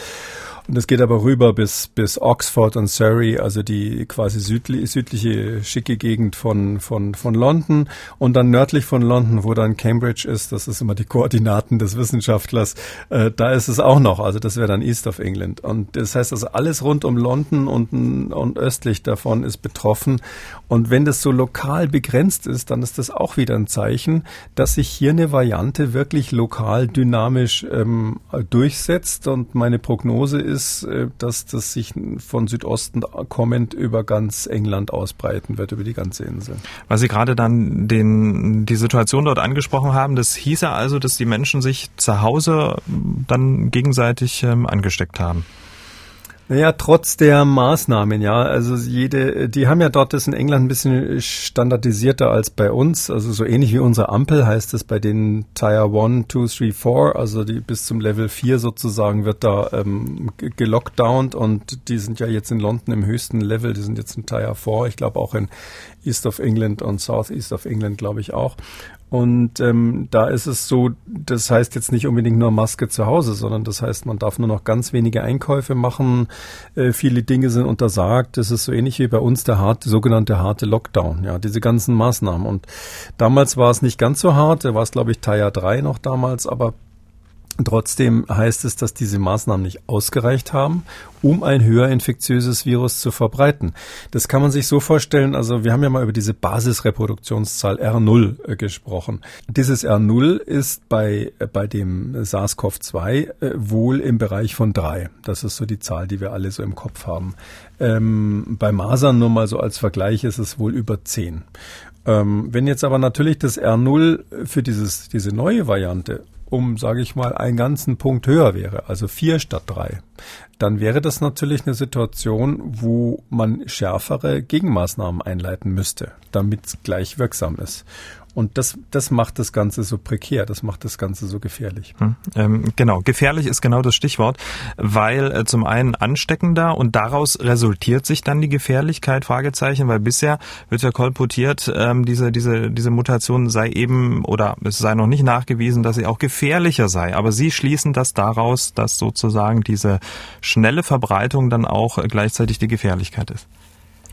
Und es geht aber rüber bis, bis Oxford und Surrey, also die quasi südli südliche schicke Gegend von, von, von London. Und dann nördlich von London, wo dann Cambridge ist, das ist immer die Koordinaten des Wissenschaftlers, äh, da ist es auch noch. Also das wäre dann East of England. Und das heißt also alles rund um London und, und östlich davon ist betroffen. Und wenn das so lokal begrenzt ist, dann ist das auch wieder ein Zeichen, dass sich hier eine Variante wirklich lokal dynamisch ähm, durchsetzt. Und meine Prognose ist, ist, äh, dass das sich von Südosten kommend über ganz England ausbreiten wird, über die ganze Insel. Weil Sie gerade dann den, die Situation dort angesprochen haben, das hieße also, dass die Menschen sich zu Hause dann gegenseitig ähm, angesteckt haben. Naja, trotz der Maßnahmen, ja. Also jede, die haben ja dort das in England ein bisschen standardisierter als bei uns. Also so ähnlich wie unsere Ampel heißt es bei den Tier 1, 2, 3, 4, also die bis zum Level 4 sozusagen wird da ähm, gelockdownt und die sind ja jetzt in London im höchsten Level, die sind jetzt in Tier 4, ich glaube auch in East of England und South East of England, glaube ich auch. Und ähm, da ist es so, das heißt jetzt nicht unbedingt nur Maske zu Hause, sondern das heißt, man darf nur noch ganz wenige Einkäufe machen. Äh, viele Dinge sind untersagt. Das ist so ähnlich wie bei uns der harte, sogenannte harte Lockdown. Ja, diese ganzen Maßnahmen. Und damals war es nicht ganz so hart. Da war es, glaube ich, Tier 3 noch damals, aber Trotzdem heißt es, dass diese Maßnahmen nicht ausgereicht haben, um ein höher infektiöses Virus zu verbreiten. Das kann man sich so vorstellen, also wir haben ja mal über diese Basisreproduktionszahl R0 äh, gesprochen. Dieses R0 ist bei, äh, bei dem SARS-CoV-2 äh, wohl im Bereich von drei. Das ist so die Zahl, die wir alle so im Kopf haben. Ähm, bei Masern nur mal so als Vergleich ist es wohl über zehn. Ähm, wenn jetzt aber natürlich das R0 für dieses, diese neue Variante um, sage ich mal, einen ganzen Punkt höher wäre, also vier statt drei, dann wäre das natürlich eine Situation, wo man schärfere Gegenmaßnahmen einleiten müsste, damit es gleich wirksam ist. Und das, das macht das Ganze so prekär, das macht das Ganze so gefährlich. Hm, ähm, genau, gefährlich ist genau das Stichwort, weil äh, zum einen ansteckender und daraus resultiert sich dann die Gefährlichkeit, Fragezeichen, weil bisher wird ja kolportiert, ähm, diese, diese, diese Mutation sei eben oder es sei noch nicht nachgewiesen, dass sie auch gefährlicher sei. Aber Sie schließen das daraus, dass sozusagen diese schnelle Verbreitung dann auch gleichzeitig die Gefährlichkeit ist.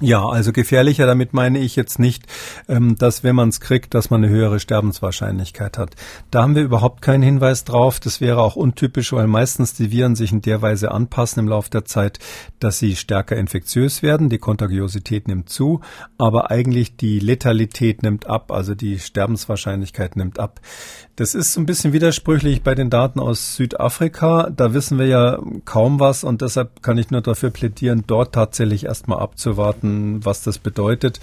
Ja, also gefährlicher, damit meine ich jetzt nicht, ähm, dass wenn man es kriegt, dass man eine höhere Sterbenswahrscheinlichkeit hat. Da haben wir überhaupt keinen Hinweis drauf. Das wäre auch untypisch, weil meistens die Viren sich in der Weise anpassen im Laufe der Zeit, dass sie stärker infektiös werden. Die Kontagiosität nimmt zu, aber eigentlich die Letalität nimmt ab, also die Sterbenswahrscheinlichkeit nimmt ab. Das ist so ein bisschen widersprüchlich bei den Daten aus Südafrika. Da wissen wir ja kaum was und deshalb kann ich nur dafür plädieren, dort tatsächlich erstmal abzuwarten, was das bedeutet.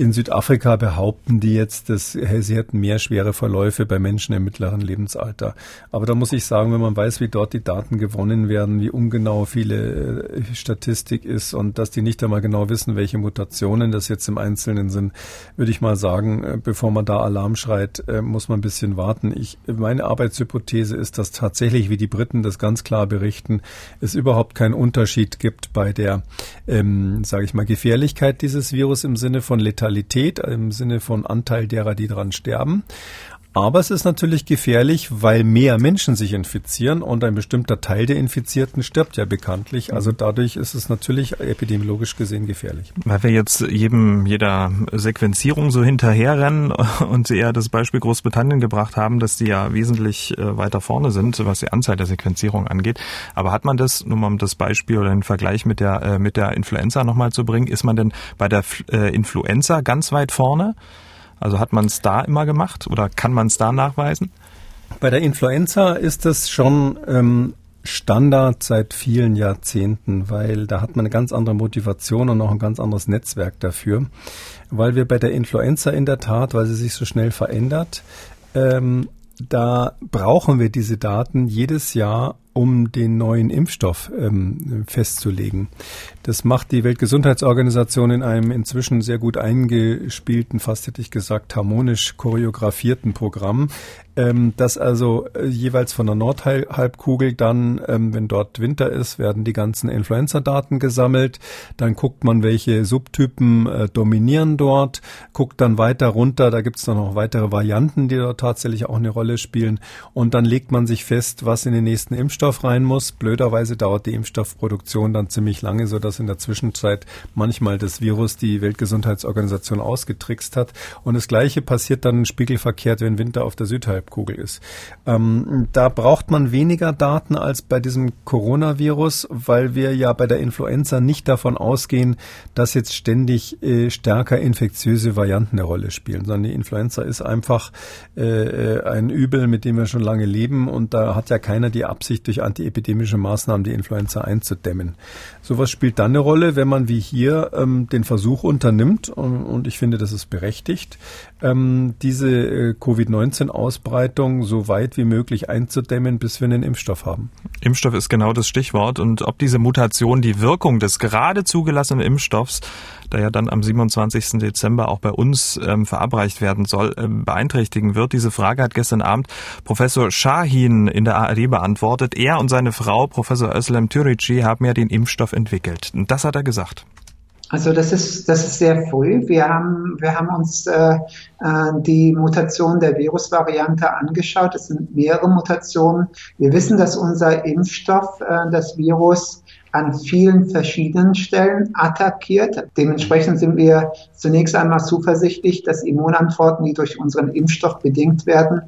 In Südafrika behaupten die jetzt, dass sie hätten mehr schwere Verläufe bei Menschen im mittleren Lebensalter. Aber da muss ich sagen, wenn man weiß, wie dort die Daten gewonnen werden, wie ungenau viele äh, Statistik ist und dass die nicht einmal genau wissen, welche Mutationen das jetzt im Einzelnen sind, würde ich mal sagen, äh, bevor man da Alarm schreit, äh, muss man ein bisschen warten. Ich, meine Arbeitshypothese ist, dass tatsächlich, wie die Briten das ganz klar berichten, es überhaupt keinen Unterschied gibt bei der, ähm, sage ich mal, Gefährlichkeit dieses Virus im Sinne von Letalität Mortalität im Sinne von Anteil derer, die dran sterben. Aber es ist natürlich gefährlich, weil mehr Menschen sich infizieren und ein bestimmter Teil der Infizierten stirbt ja bekanntlich. Also dadurch ist es natürlich epidemiologisch gesehen gefährlich. Weil wir jetzt jedem, jeder Sequenzierung so hinterherrennen und Sie eher das Beispiel Großbritannien gebracht haben, dass die ja wesentlich äh, weiter vorne sind, was die Anzahl der Sequenzierung angeht. Aber hat man das, nur mal um das Beispiel oder den Vergleich mit der, äh, mit der Influenza nochmal zu bringen, ist man denn bei der äh, Influenza ganz weit vorne? Also hat man es da immer gemacht oder kann man es da nachweisen? Bei der Influenza ist es schon ähm, Standard seit vielen Jahrzehnten, weil da hat man eine ganz andere Motivation und auch ein ganz anderes Netzwerk dafür. Weil wir bei der Influenza in der Tat, weil sie sich so schnell verändert, ähm, da brauchen wir diese Daten jedes Jahr, um den neuen Impfstoff ähm, festzulegen. Das macht die Weltgesundheitsorganisation in einem inzwischen sehr gut eingespielten, fast hätte ich gesagt, harmonisch choreografierten Programm, ähm, das also äh, jeweils von der Nordhalbkugel dann, ähm, wenn dort Winter ist, werden die ganzen Influenza-Daten gesammelt. Dann guckt man, welche Subtypen äh, dominieren dort, guckt dann weiter runter, da gibt es dann noch weitere Varianten, die dort tatsächlich auch eine Rolle spielen. Und dann legt man sich fest, was in den nächsten Impfstoff rein muss. Blöderweise dauert die Impfstoffproduktion dann ziemlich lange, so dass in der Zwischenzeit manchmal das Virus die Weltgesundheitsorganisation ausgetrickst hat. Und das Gleiche passiert dann spiegelverkehrt, wenn Winter auf der Südhalbkugel ist. Ähm, da braucht man weniger Daten als bei diesem Coronavirus, weil wir ja bei der Influenza nicht davon ausgehen, dass jetzt ständig äh, stärker infektiöse Varianten eine Rolle spielen, sondern die Influenza ist einfach äh, äh, ein Übel, mit dem wir schon lange leben und da hat ja keiner die Absicht, durch antiepidemische Maßnahmen die Influenza einzudämmen. Sowas spielt dann eine Rolle, wenn man wie hier ähm, den Versuch unternimmt, und, und, ich finde, das ist berechtigt, ähm, diese äh, Covid-19-Ausbreitung so weit wie möglich einzudämmen, bis wir einen Impfstoff haben. Impfstoff ist genau das Stichwort. Und ob diese Mutation die Wirkung des gerade zugelassenen Impfstoffs, der ja dann am 27. Dezember auch bei uns ähm, verabreicht werden soll, äh, beeinträchtigen wird, diese Frage hat gestern Abend Professor Shahin in der ARD beantwortet. Er und seine Frau, Professor Özlem Türici, haben ja den Impfstoff entwickelt. Und das hat er gesagt. Also das ist, das ist sehr früh. Wir haben, wir haben uns äh, äh, die Mutation der Virusvariante angeschaut. Es sind mehrere Mutationen. Wir wissen, dass unser Impfstoff äh, das Virus an vielen verschiedenen Stellen attackiert. Dementsprechend sind wir zunächst einmal zuversichtlich, dass Immunantworten, die durch unseren Impfstoff bedingt werden,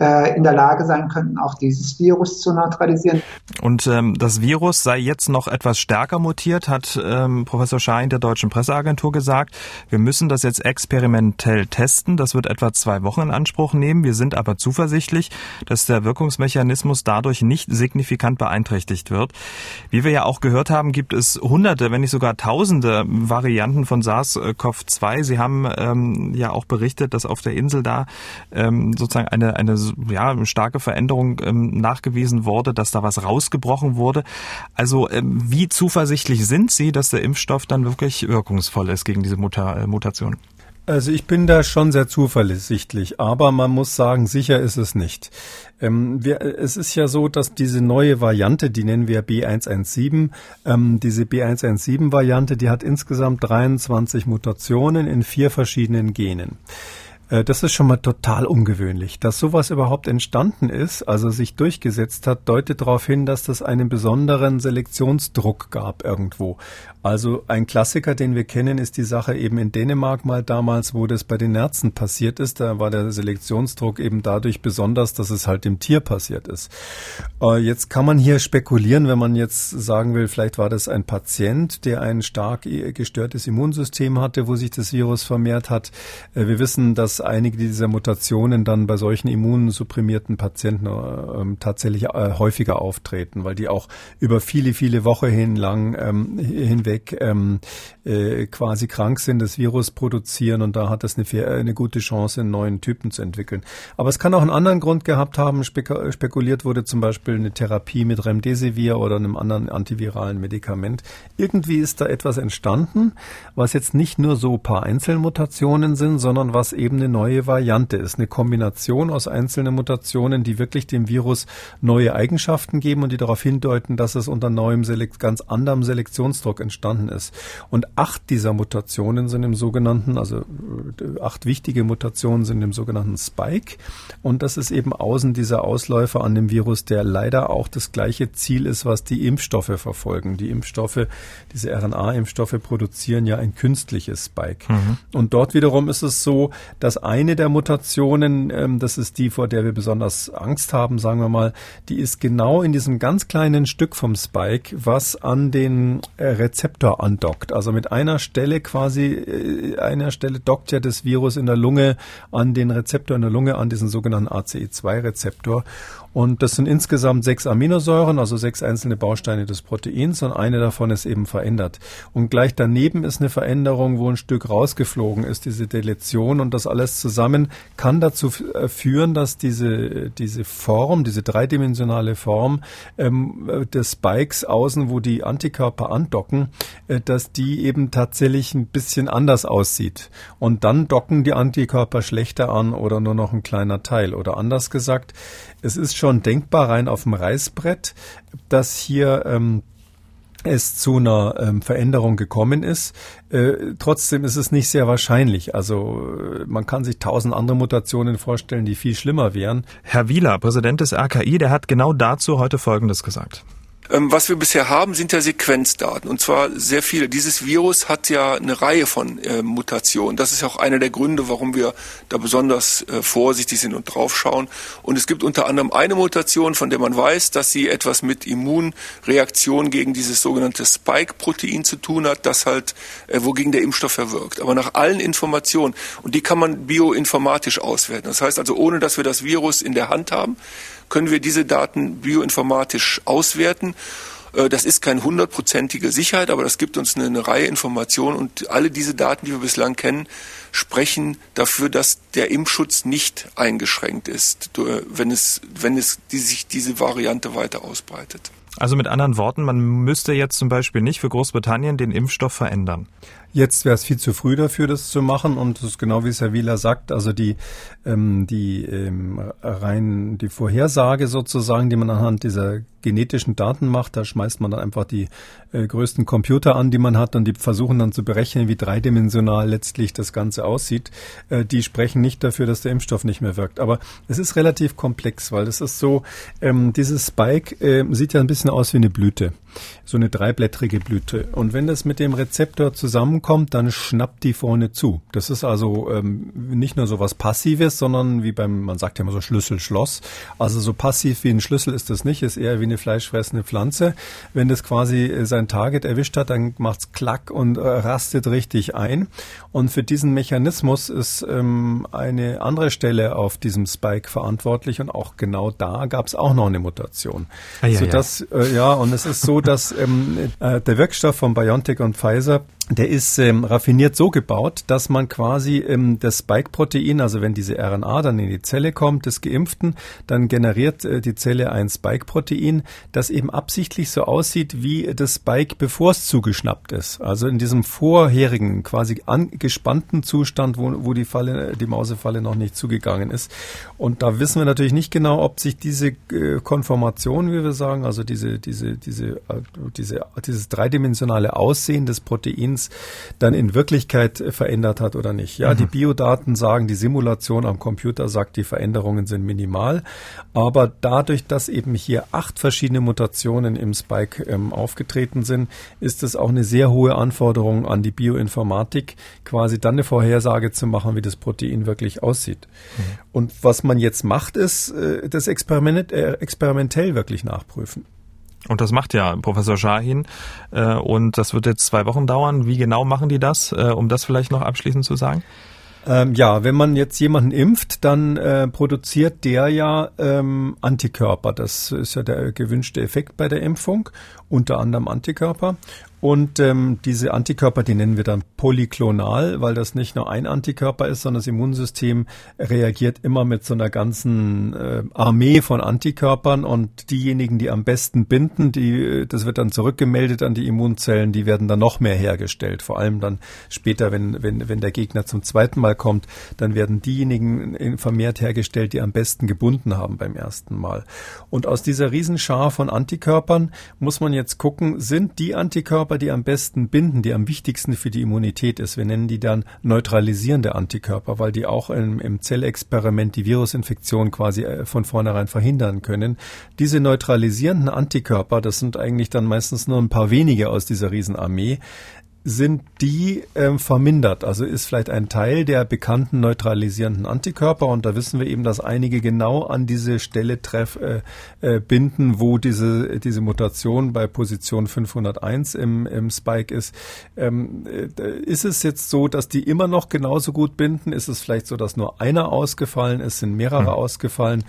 äh, in der Lage sein könnten, auch dieses Virus zu neutralisieren. Und ähm, das Virus sei jetzt noch etwas stärker mutiert, hat ähm, Professor Schein der Deutschen Presseagentur gesagt. Wir müssen das jetzt experimentell testen. Das wird etwa zwei Wochen in Anspruch nehmen. Wir sind aber zuversichtlich, dass der Wirkungsmechanismus dadurch nicht signifikant beeinträchtigt wird. Wie wir ja auch gehört haben, gibt es hunderte, wenn nicht sogar tausende Varianten von SARS-CoV-2. Sie haben ähm, ja auch berichtet, dass auf der Insel da ähm, sozusagen eine, eine ja, starke Veränderung ähm, nachgewiesen wurde, dass da was rausgebrochen wurde. Also ähm, wie zuversichtlich sind Sie, dass der Impfstoff dann wirklich wirkungsvoll ist gegen diese Muta äh, Mutation? Also ich bin da schon sehr zuversichtlich, aber man muss sagen, sicher ist es nicht. Ähm, wir, es ist ja so, dass diese neue Variante, die nennen wir B117, ähm, diese B117-Variante, die hat insgesamt 23 Mutationen in vier verschiedenen Genen. Äh, das ist schon mal total ungewöhnlich. Dass sowas überhaupt entstanden ist, also sich durchgesetzt hat, deutet darauf hin, dass das einen besonderen Selektionsdruck gab irgendwo. Also ein Klassiker, den wir kennen, ist die Sache eben in Dänemark mal damals, wo das bei den Nerzen passiert ist. Da war der Selektionsdruck eben dadurch besonders, dass es halt im Tier passiert ist. Äh, jetzt kann man hier spekulieren, wenn man jetzt sagen will, vielleicht war das ein Patient, der ein stark gestörtes Immunsystem hatte, wo sich das Virus vermehrt hat. Äh, wir wissen, dass einige dieser Mutationen dann bei solchen immunsupprimierten Patienten äh, tatsächlich äh, häufiger auftreten, weil die auch über viele, viele Wochen hinlang ähm, hinweg ähm, äh, quasi krank sind, das Virus produzieren und da hat es eine, eine gute Chance, einen neuen Typen zu entwickeln. Aber es kann auch einen anderen Grund gehabt haben. spekuliert wurde zum Beispiel eine Therapie mit Remdesivir oder einem anderen antiviralen Medikament. Irgendwie ist da etwas entstanden, was jetzt nicht nur so ein paar Einzelmutationen sind, sondern was eben eine neue Variante ist. Eine Kombination aus einzelnen Mutationen, die wirklich dem Virus neue Eigenschaften geben und die darauf hindeuten, dass es unter neuem ganz anderem Selektionsdruck entstanden ist. Und acht dieser Mutationen sind im sogenannten, also äh, acht wichtige Mutationen sind im sogenannten Spike. Und das ist eben außen dieser Ausläufer an dem Virus, der leider auch das gleiche Ziel ist, was die Impfstoffe verfolgen. Die Impfstoffe, diese RNA-Impfstoffe produzieren ja ein künstliches Spike. Mhm. Und dort wiederum ist es so, dass eine der Mutationen, ähm, das ist die, vor der wir besonders Angst haben, sagen wir mal, die ist genau in diesem ganz kleinen Stück vom Spike, was an den äh, Rezeptor andockt. Also mit einer Stelle quasi, äh, einer Stelle dockt ja das Virus in der Lunge an den Rezeptor in der Lunge, an diesen sogenannten ACE2-Rezeptor. Und das sind insgesamt sechs Aminosäuren, also sechs einzelne Bausteine des Proteins und eine davon ist eben verändert. Und gleich daneben ist eine Veränderung, wo ein Stück rausgeflogen ist, diese Deletion und das alles zusammen kann dazu äh, führen, dass diese, diese Form, diese dreidimensionale Form ähm, des Spikes außen, wo die Antikörper andocken, äh, dass die eben tatsächlich ein bisschen anders aussieht. Und dann docken die Antikörper schlechter an oder nur noch ein kleiner Teil. Oder anders gesagt, es ist schon denkbar rein auf dem Reißbrett, dass hier ähm, es zu einer ähm, Veränderung gekommen ist. Äh, trotzdem ist es nicht sehr wahrscheinlich. Also äh, man kann sich tausend andere Mutationen vorstellen, die viel schlimmer wären. Herr Wieler, Präsident des RKI, der hat genau dazu heute Folgendes gesagt. Ähm, was wir bisher haben, sind ja Sequenzdaten und zwar sehr viele. Dieses Virus hat ja eine Reihe von äh, Mutationen. Das ist auch einer der Gründe, warum wir da besonders äh, vorsichtig sind und draufschauen. Und es gibt unter anderem eine Mutation, von der man weiß, dass sie etwas mit Immunreaktion gegen dieses sogenannte Spike-Protein zu tun hat, das halt äh, wogegen der Impfstoff verwirkt. Aber nach allen Informationen und die kann man bioinformatisch auswerten. Das heißt also, ohne dass wir das Virus in der Hand haben, können wir diese Daten bioinformatisch auswerten. Äh, das ist keine hundertprozentige Sicherheit, aber das gibt uns eine, eine, Reihe Informationen und alle diese Daten, die wir bislang kennen, sprechen dafür, dass der Impfschutz nicht eingeschränkt ist, wenn es, wenn es die, sich diese Variante weiter ausbreitet. Also mit anderen Worten, man müsste jetzt zum Beispiel nicht für Großbritannien den Impfstoff verändern. Jetzt wäre es viel zu früh dafür, das zu machen. Und das ist genau wie Herr Wieler sagt, also die, ähm, die ähm, rein die Vorhersage sozusagen, die man anhand dieser genetischen Daten macht, da schmeißt man dann einfach die äh, größten Computer an, die man hat, und die versuchen dann zu berechnen, wie dreidimensional letztlich das Ganze aussieht. Äh, die sprechen nicht dafür, dass der Impfstoff nicht mehr wirkt. Aber es ist relativ komplex, weil das ist so, ähm, dieses Spike äh, sieht ja ein bisschen aus wie eine Blüte so eine dreiblättrige Blüte. Und wenn das mit dem Rezeptor zusammenkommt, dann schnappt die vorne zu. Das ist also ähm, nicht nur so was Passives, sondern wie beim, man sagt ja immer so Schlüssel-Schloss. Also so passiv wie ein Schlüssel ist das nicht, ist eher wie eine fleischfressende Pflanze. Wenn das quasi äh, sein Target erwischt hat, dann macht's klack und äh, rastet richtig ein. Und für diesen Mechanismus ist ähm, eine andere Stelle auf diesem Spike verantwortlich und auch genau da gab es auch noch eine Mutation. Ah, ja, Sodass, ja. Äh, ja, und es ist so, dass ähm, äh, der Wirkstoff von BioNTech und Pfizer der ist ähm, raffiniert so gebaut, dass man quasi ähm, das Spike-Protein, also wenn diese RNA dann in die Zelle kommt, des Geimpften, dann generiert äh, die Zelle ein Spike-Protein, das eben absichtlich so aussieht wie das Spike, bevor es zugeschnappt ist. Also in diesem vorherigen, quasi angespannten Zustand, wo, wo die Falle, die Mausefalle noch nicht zugegangen ist. Und da wissen wir natürlich nicht genau, ob sich diese äh, Konformation, wie wir sagen, also diese, diese, diese, äh, diese, dieses dreidimensionale Aussehen des Proteins Intelligenz dann in Wirklichkeit verändert hat oder nicht. Ja, mhm. die Biodaten sagen, die Simulation am Computer sagt, die Veränderungen sind minimal. Aber dadurch, dass eben hier acht verschiedene Mutationen im Spike ähm, aufgetreten sind, ist es auch eine sehr hohe Anforderung an die Bioinformatik, quasi dann eine Vorhersage zu machen, wie das Protein wirklich aussieht. Mhm. Und was man jetzt macht, ist äh, das Experiment, äh, experimentell wirklich nachprüfen. Und das macht ja Professor Shahin. Äh, und das wird jetzt zwei Wochen dauern. Wie genau machen die das, äh, um das vielleicht noch abschließend zu sagen? Ähm, ja, wenn man jetzt jemanden impft, dann äh, produziert der ja ähm, Antikörper. Das ist ja der gewünschte Effekt bei der Impfung, unter anderem Antikörper. Und ähm, diese Antikörper, die nennen wir dann polyklonal, weil das nicht nur ein Antikörper ist, sondern das Immunsystem reagiert immer mit so einer ganzen äh, Armee von Antikörpern und diejenigen, die am besten binden, die, das wird dann zurückgemeldet an die Immunzellen, die werden dann noch mehr hergestellt. Vor allem dann später, wenn, wenn, wenn der Gegner zum zweiten Mal kommt, dann werden diejenigen vermehrt hergestellt, die am besten gebunden haben beim ersten Mal. Und aus dieser Riesenschar von Antikörpern muss man jetzt gucken, sind die Antikörper die am besten binden, die am wichtigsten für die Immunität ist. Wir nennen die dann neutralisierende Antikörper, weil die auch im, im Zellexperiment die Virusinfektion quasi äh, von vornherein verhindern können. Diese neutralisierenden Antikörper, das sind eigentlich dann meistens nur ein paar wenige aus dieser Riesenarmee, sind die ähm, vermindert. Also ist vielleicht ein Teil der bekannten neutralisierenden Antikörper und da wissen wir eben, dass einige genau an diese Stelle treff, äh, äh, binden, wo diese, diese Mutation bei Position 501 im, im Spike ist. Ähm, äh, ist es jetzt so, dass die immer noch genauso gut binden? Ist es vielleicht so, dass nur einer ausgefallen ist, sind mehrere hm. ausgefallen?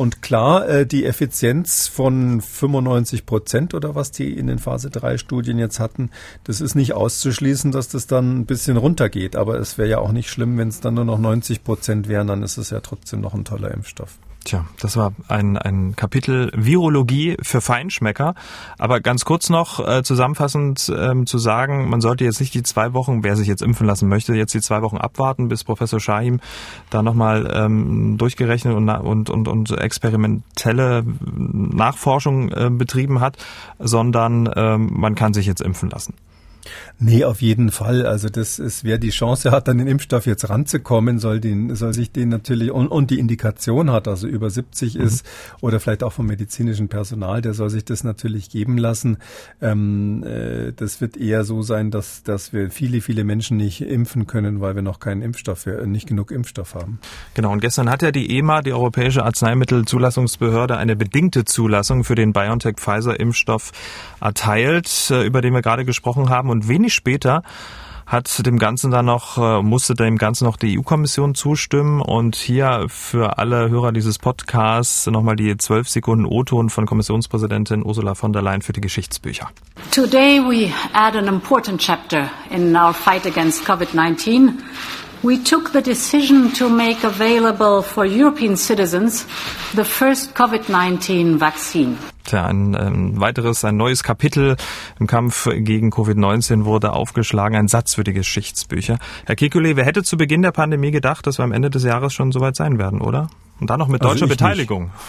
Und klar, äh, die Effizienz von 95 Prozent oder was die in den Phase 3 Studien jetzt hatten, das ist nicht auszuschließen, dass das dann ein bisschen runtergeht. Aber es wäre ja auch nicht schlimm, wenn es dann nur noch 90 Prozent wären, dann ist es ja trotzdem noch ein toller Impfstoff. Tja, das war ein, ein Kapitel Virologie für Feinschmecker. Aber ganz kurz noch äh, zusammenfassend ähm, zu sagen, man sollte jetzt nicht die zwei Wochen, wer sich jetzt impfen lassen möchte, jetzt die zwei Wochen abwarten, bis Professor Shahim da nochmal ähm, durchgerechnet und, und, und, und experimentelle Nachforschung äh, betrieben hat, sondern ähm, man kann sich jetzt impfen lassen. Nee, auf jeden Fall. Also das ist, wer die Chance hat, an den Impfstoff jetzt ranzukommen, soll den, soll sich den natürlich und, und die Indikation hat, also über 70 mhm. ist oder vielleicht auch vom medizinischen Personal, der soll sich das natürlich geben lassen. Ähm, äh, das wird eher so sein, dass, dass wir viele, viele Menschen nicht impfen können, weil wir noch keinen Impfstoff, äh, nicht genug Impfstoff haben. Genau. Und gestern hat ja die EMA, die Europäische Arzneimittelzulassungsbehörde, eine bedingte Zulassung für den BioNTech-Pfizer-Impfstoff erteilt, äh, über den wir gerade gesprochen haben. Und wenig später hat dem Ganzen dann noch, äh, musste dem Ganzen noch die EU-Kommission zustimmen. Und hier für alle Hörer dieses Podcasts nochmal die zwölf Sekunden O-Ton von Kommissionspräsidentin Ursula von der Leyen für die Geschichtsbücher. Today we add an important chapter in our fight against COVID-19. We took the decision to make available for European citizens the first COVID-19 vaccine. Tja, ein, ein weiteres, ein neues Kapitel im Kampf gegen Covid-19 wurde aufgeschlagen, ein Satz für die Geschichtsbücher. Herr Kekulé, wer hätte zu Beginn der Pandemie gedacht, dass wir am Ende des Jahres schon soweit sein werden, oder? Und dann noch mit also deutscher also Beteiligung.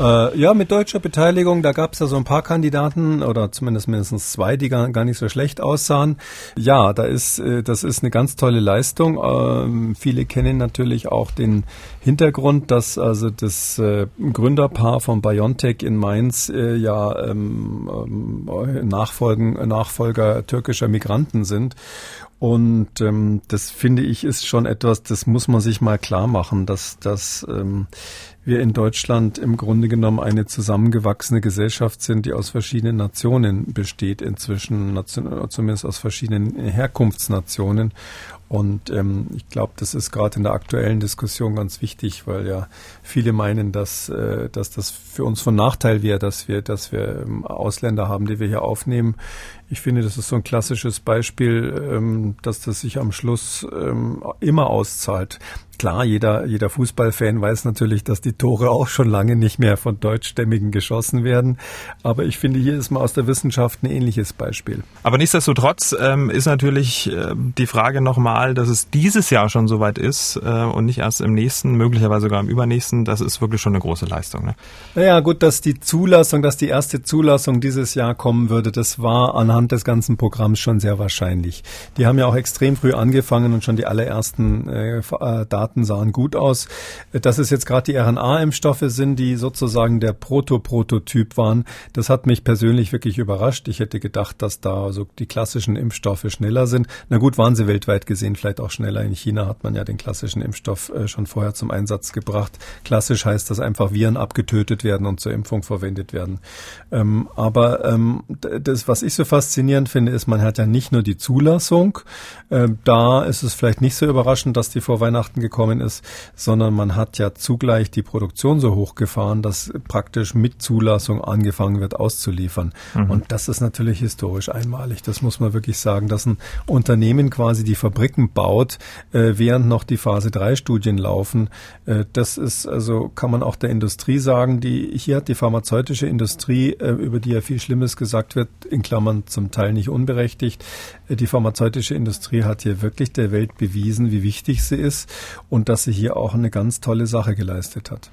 Äh, ja, mit deutscher Beteiligung. Da gab es ja so ein paar Kandidaten oder zumindest mindestens zwei, die gar, gar nicht so schlecht aussahen. Ja, da ist, äh, das ist eine ganz tolle Leistung. Ähm, viele kennen natürlich auch den Hintergrund, dass also das äh, Gründerpaar von BioNTech in Mainz äh, ja ähm, ähm, Nachfolgen, Nachfolger türkischer Migranten sind. Und ähm, das finde ich ist schon etwas, das muss man sich mal klar machen, dass, dass ähm, wir in Deutschland im Grunde genommen eine zusammengewachsene Gesellschaft sind, die aus verschiedenen Nationen besteht, inzwischen zumindest aus verschiedenen Herkunftsnationen. Und ähm, ich glaube, das ist gerade in der aktuellen Diskussion ganz wichtig, weil ja viele meinen, dass, äh, dass das für uns von Nachteil wäre, dass wir, dass wir ähm, Ausländer haben, die wir hier aufnehmen. Ich finde, das ist so ein klassisches Beispiel, ähm, dass das sich am Schluss ähm, immer auszahlt. Klar, jeder, jeder Fußballfan weiß natürlich, dass die Tore auch schon lange nicht mehr von Deutschstämmigen geschossen werden. Aber ich finde, hier ist mal aus der Wissenschaft ein ähnliches Beispiel. Aber nichtsdestotrotz ähm, ist natürlich äh, die Frage nochmal, dass es dieses Jahr schon soweit ist äh, und nicht erst im nächsten, möglicherweise sogar im übernächsten. Das ist wirklich schon eine große Leistung. Ne? Naja, gut, dass die Zulassung, dass die erste Zulassung dieses Jahr kommen würde, das war anhand des ganzen Programms schon sehr wahrscheinlich. Die haben ja auch extrem früh angefangen und schon die allerersten äh, äh Daten sahen gut aus. Dass es jetzt gerade die RNA-Impfstoffe sind, die sozusagen der Proto-Prototyp waren, das hat mich persönlich wirklich überrascht. Ich hätte gedacht, dass da so die klassischen Impfstoffe schneller sind. Na gut, waren sie weltweit gesehen vielleicht auch schneller. In China hat man ja den klassischen Impfstoff äh, schon vorher zum Einsatz gebracht. Klassisch heißt, dass einfach Viren abgetötet werden und zur Impfung verwendet werden. Ähm, aber ähm, das, was ich so faszinierend finde, ist, man hat ja nicht nur die Zulassung. Ähm, da ist es vielleicht nicht so überraschend, dass die vor Weihnachten gekommen ist, sondern man hat ja zugleich die Produktion so hochgefahren, dass praktisch mit Zulassung angefangen wird auszuliefern. Mhm. Und das ist natürlich historisch einmalig. Das muss man wirklich sagen, dass ein Unternehmen quasi die Fabriken baut, äh, während noch die Phase 3 Studien laufen. Äh, das ist also, kann man auch der Industrie sagen, die, hier hat die pharmazeutische Industrie, äh, über die ja viel Schlimmes gesagt wird, in Klammern zum Teil nicht unberechtigt, äh, die pharmazeutische Industrie hat hier wirklich der Welt bewiesen, wie wichtig sie ist und dass sie hier auch eine ganz tolle Sache geleistet hat.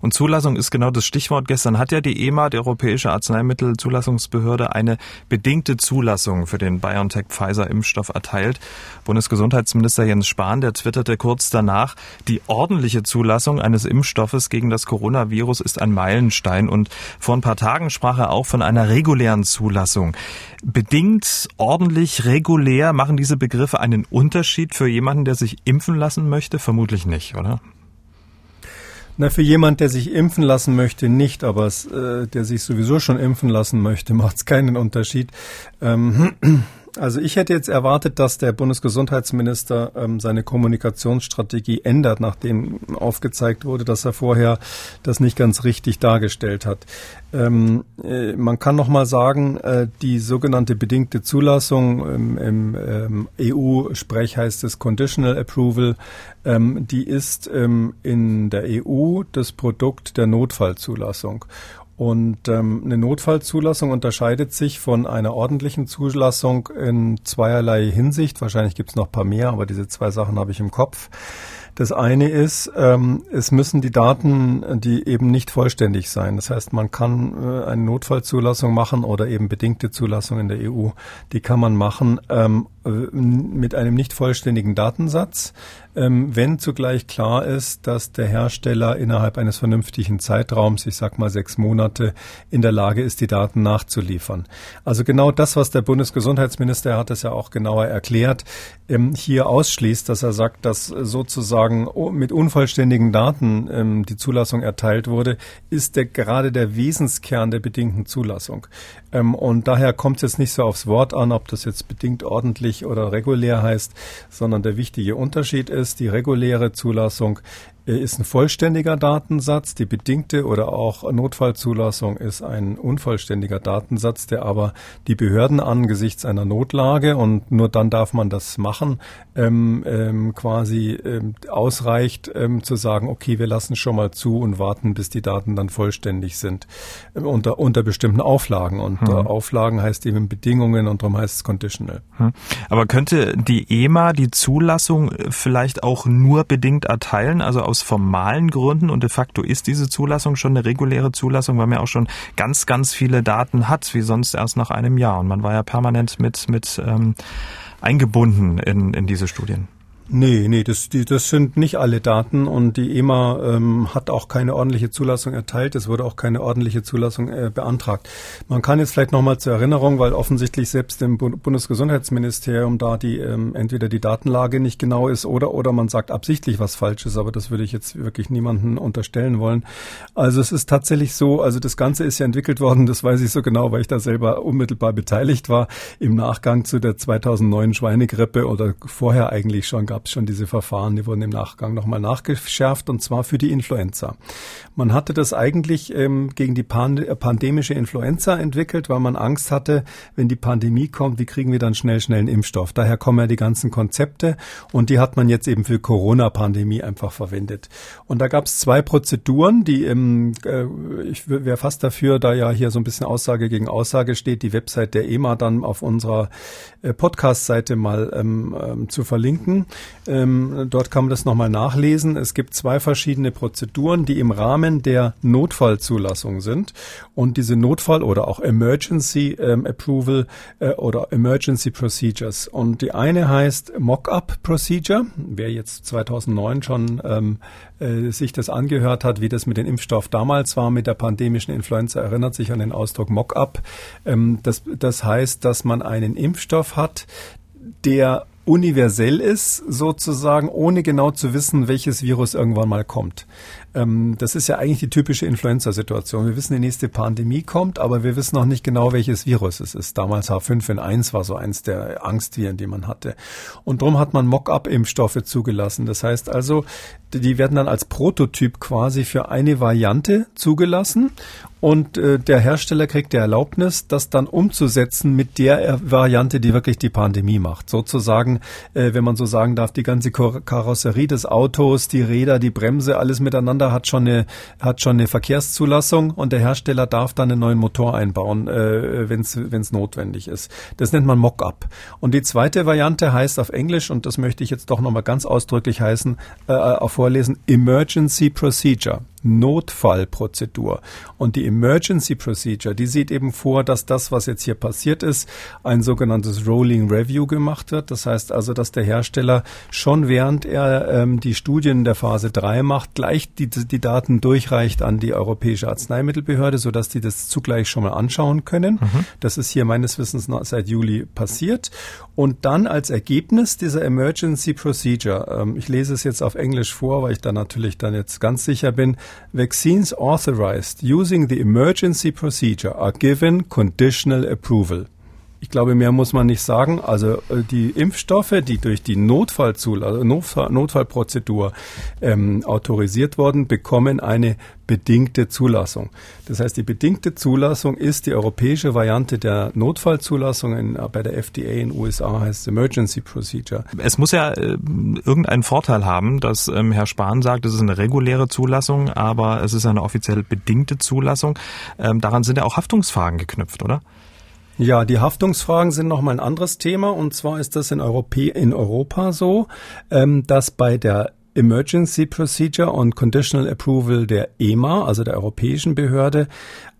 Und Zulassung ist genau das Stichwort. Gestern hat ja die EMA, die Europäische Arzneimittelzulassungsbehörde, eine bedingte Zulassung für den BioNTech-Pfizer-Impfstoff erteilt. Bundesgesundheitsminister Jens Spahn, der twitterte kurz danach, die ordentliche Zulassung eines Impfstoffes gegen das Coronavirus ist ein Meilenstein. Und vor ein paar Tagen sprach er auch von einer regulären Zulassung. Bedingt, ordentlich, regulär, machen diese Begriffe einen Unterschied für jemanden, der sich impfen lassen möchte? Vermutlich nicht, oder? Na, für jemand, der sich impfen lassen möchte, nicht, aber es, äh, der sich sowieso schon impfen lassen möchte, macht es keinen Unterschied. Ähm, also ich hätte jetzt erwartet, dass der Bundesgesundheitsminister ähm, seine Kommunikationsstrategie ändert, nachdem aufgezeigt wurde, dass er vorher das nicht ganz richtig dargestellt hat. Ähm, äh, man kann noch mal sagen, äh, die sogenannte bedingte Zulassung im, im ähm, EU-Sprech heißt es Conditional Approval, ähm, die ist ähm, in der EU das Produkt der Notfallzulassung. Und ähm, eine Notfallzulassung unterscheidet sich von einer ordentlichen Zulassung in zweierlei Hinsicht. Wahrscheinlich gibt es noch ein paar mehr, aber diese zwei Sachen habe ich im Kopf. Das eine ist, ähm, es müssen die Daten, die eben nicht vollständig sein. Das heißt, man kann äh, eine Notfallzulassung machen oder eben bedingte Zulassung in der EU. Die kann man machen ähm, äh, mit einem nicht vollständigen Datensatz, ähm, wenn zugleich klar ist, dass der Hersteller innerhalb eines vernünftigen Zeitraums, ich sag mal sechs Monate, in der Lage ist, die Daten nachzuliefern. Also genau das, was der Bundesgesundheitsminister, er hat es ja auch genauer erklärt, ähm, hier ausschließt, dass er sagt, dass sozusagen mit unvollständigen Daten ähm, die Zulassung erteilt wurde, ist der, gerade der Wesenskern der bedingten Zulassung. Und daher kommt es jetzt nicht so aufs Wort an, ob das jetzt bedingt ordentlich oder regulär heißt, sondern der wichtige Unterschied ist, die reguläre Zulassung ist ein vollständiger Datensatz. Die bedingte oder auch Notfallzulassung ist ein unvollständiger Datensatz, der aber die Behörden angesichts einer Notlage und nur dann darf man das machen, ähm, ähm, quasi ähm, ausreicht ähm, zu sagen, okay, wir lassen schon mal zu und warten, bis die Daten dann vollständig sind äh, unter, unter bestimmten Auflagen. Und hm. Auflagen heißt eben Bedingungen und darum heißt es conditional. Hm. Aber könnte die EMA die Zulassung vielleicht auch nur bedingt erteilen, also aus aus formalen Gründen und de facto ist diese Zulassung schon eine reguläre Zulassung, weil man ja auch schon ganz, ganz viele Daten hat, wie sonst erst nach einem Jahr. Und man war ja permanent mit, mit ähm, eingebunden in, in diese Studien. Nee, nee, das, die, das sind nicht alle Daten und die EMA ähm, hat auch keine ordentliche Zulassung erteilt. Es wurde auch keine ordentliche Zulassung äh, beantragt. Man kann jetzt vielleicht nochmal zur Erinnerung, weil offensichtlich selbst im Bundesgesundheitsministerium da die ähm, entweder die Datenlage nicht genau ist oder oder man sagt absichtlich was Falsches, aber das würde ich jetzt wirklich niemanden unterstellen wollen. Also es ist tatsächlich so, also das Ganze ist ja entwickelt worden, das weiß ich so genau, weil ich da selber unmittelbar beteiligt war, im Nachgang zu der 2009 Schweinegrippe oder vorher eigentlich schon gab gab es schon diese Verfahren, die wurden im Nachgang nochmal nachgeschärft und zwar für die Influenza. Man hatte das eigentlich ähm, gegen die Pand äh, pandemische Influenza entwickelt, weil man Angst hatte, wenn die Pandemie kommt, wie kriegen wir dann schnell, schnell einen Impfstoff. Daher kommen ja die ganzen Konzepte und die hat man jetzt eben für Corona-Pandemie einfach verwendet. Und da gab es zwei Prozeduren, die ähm, äh, ich wäre fast dafür, da ja hier so ein bisschen Aussage gegen Aussage steht, die Website der EMA dann auf unserer äh, Podcast-Seite mal ähm, ähm, zu verlinken. Ähm, dort kann man das nochmal nachlesen. Es gibt zwei verschiedene Prozeduren, die im Rahmen der Notfallzulassung sind. Und diese Notfall- oder auch Emergency ähm, Approval äh, oder Emergency Procedures. Und die eine heißt Mock-up Procedure. Wer jetzt 2009 schon ähm, äh, sich das angehört hat, wie das mit dem Impfstoff damals war, mit der pandemischen Influenza, erinnert sich an den Ausdruck Mock-up. Ähm, das, das heißt, dass man einen Impfstoff hat, der universell ist, sozusagen, ohne genau zu wissen, welches Virus irgendwann mal kommt. Ähm, das ist ja eigentlich die typische Influenza-Situation. Wir wissen, die nächste Pandemie kommt, aber wir wissen noch nicht genau, welches Virus es ist. Damals H5N1 war so eins der Angstviren, die man hatte. Und darum hat man Mock-up-Impfstoffe zugelassen. Das heißt also, die werden dann als Prototyp quasi für eine Variante zugelassen und äh, der Hersteller kriegt die Erlaubnis, das dann umzusetzen mit der Variante, die wirklich die Pandemie macht. Sozusagen, äh, wenn man so sagen darf, die ganze Karosserie des Autos, die Räder, die Bremse, alles miteinander hat schon eine, hat schon eine Verkehrszulassung und der Hersteller darf dann einen neuen Motor einbauen, äh, wenn es notwendig ist. Das nennt man Mock-up. Und die zweite Variante heißt auf Englisch, und das möchte ich jetzt doch nochmal ganz ausdrücklich heißen, äh, auf vorlesen, Emergency Procedure. Notfallprozedur. Und die Emergency Procedure, die sieht eben vor, dass das, was jetzt hier passiert ist, ein sogenanntes Rolling Review gemacht wird. Das heißt also, dass der Hersteller schon während er ähm, die Studien der Phase 3 macht, gleich die, die Daten durchreicht an die Europäische Arzneimittelbehörde, sodass die das zugleich schon mal anschauen können. Mhm. Das ist hier meines Wissens seit Juli passiert. Und dann als Ergebnis dieser Emergency Procedure, ähm, ich lese es jetzt auf Englisch vor, weil ich da natürlich dann jetzt ganz sicher bin, Vaccines authorized using the emergency procedure are given conditional approval. Ich glaube, mehr muss man nicht sagen. Also äh, die Impfstoffe, die durch die Notfallzul also Notfall Notfallprozedur ähm, autorisiert wurden, bekommen eine bedingte Zulassung. Das heißt, die bedingte Zulassung ist die europäische Variante der Notfallzulassung. In, äh, bei der FDA in den USA heißt Emergency Procedure. Es muss ja äh, irgendeinen Vorteil haben, dass ähm, Herr Spahn sagt, es ist eine reguläre Zulassung, aber es ist eine offiziell bedingte Zulassung. Ähm, daran sind ja auch Haftungsfragen geknüpft, oder? Ja, die Haftungsfragen sind nochmal ein anderes Thema. Und zwar ist das in, Europä in Europa so, ähm, dass bei der Emergency Procedure und Conditional Approval der EMA, also der europäischen Behörde,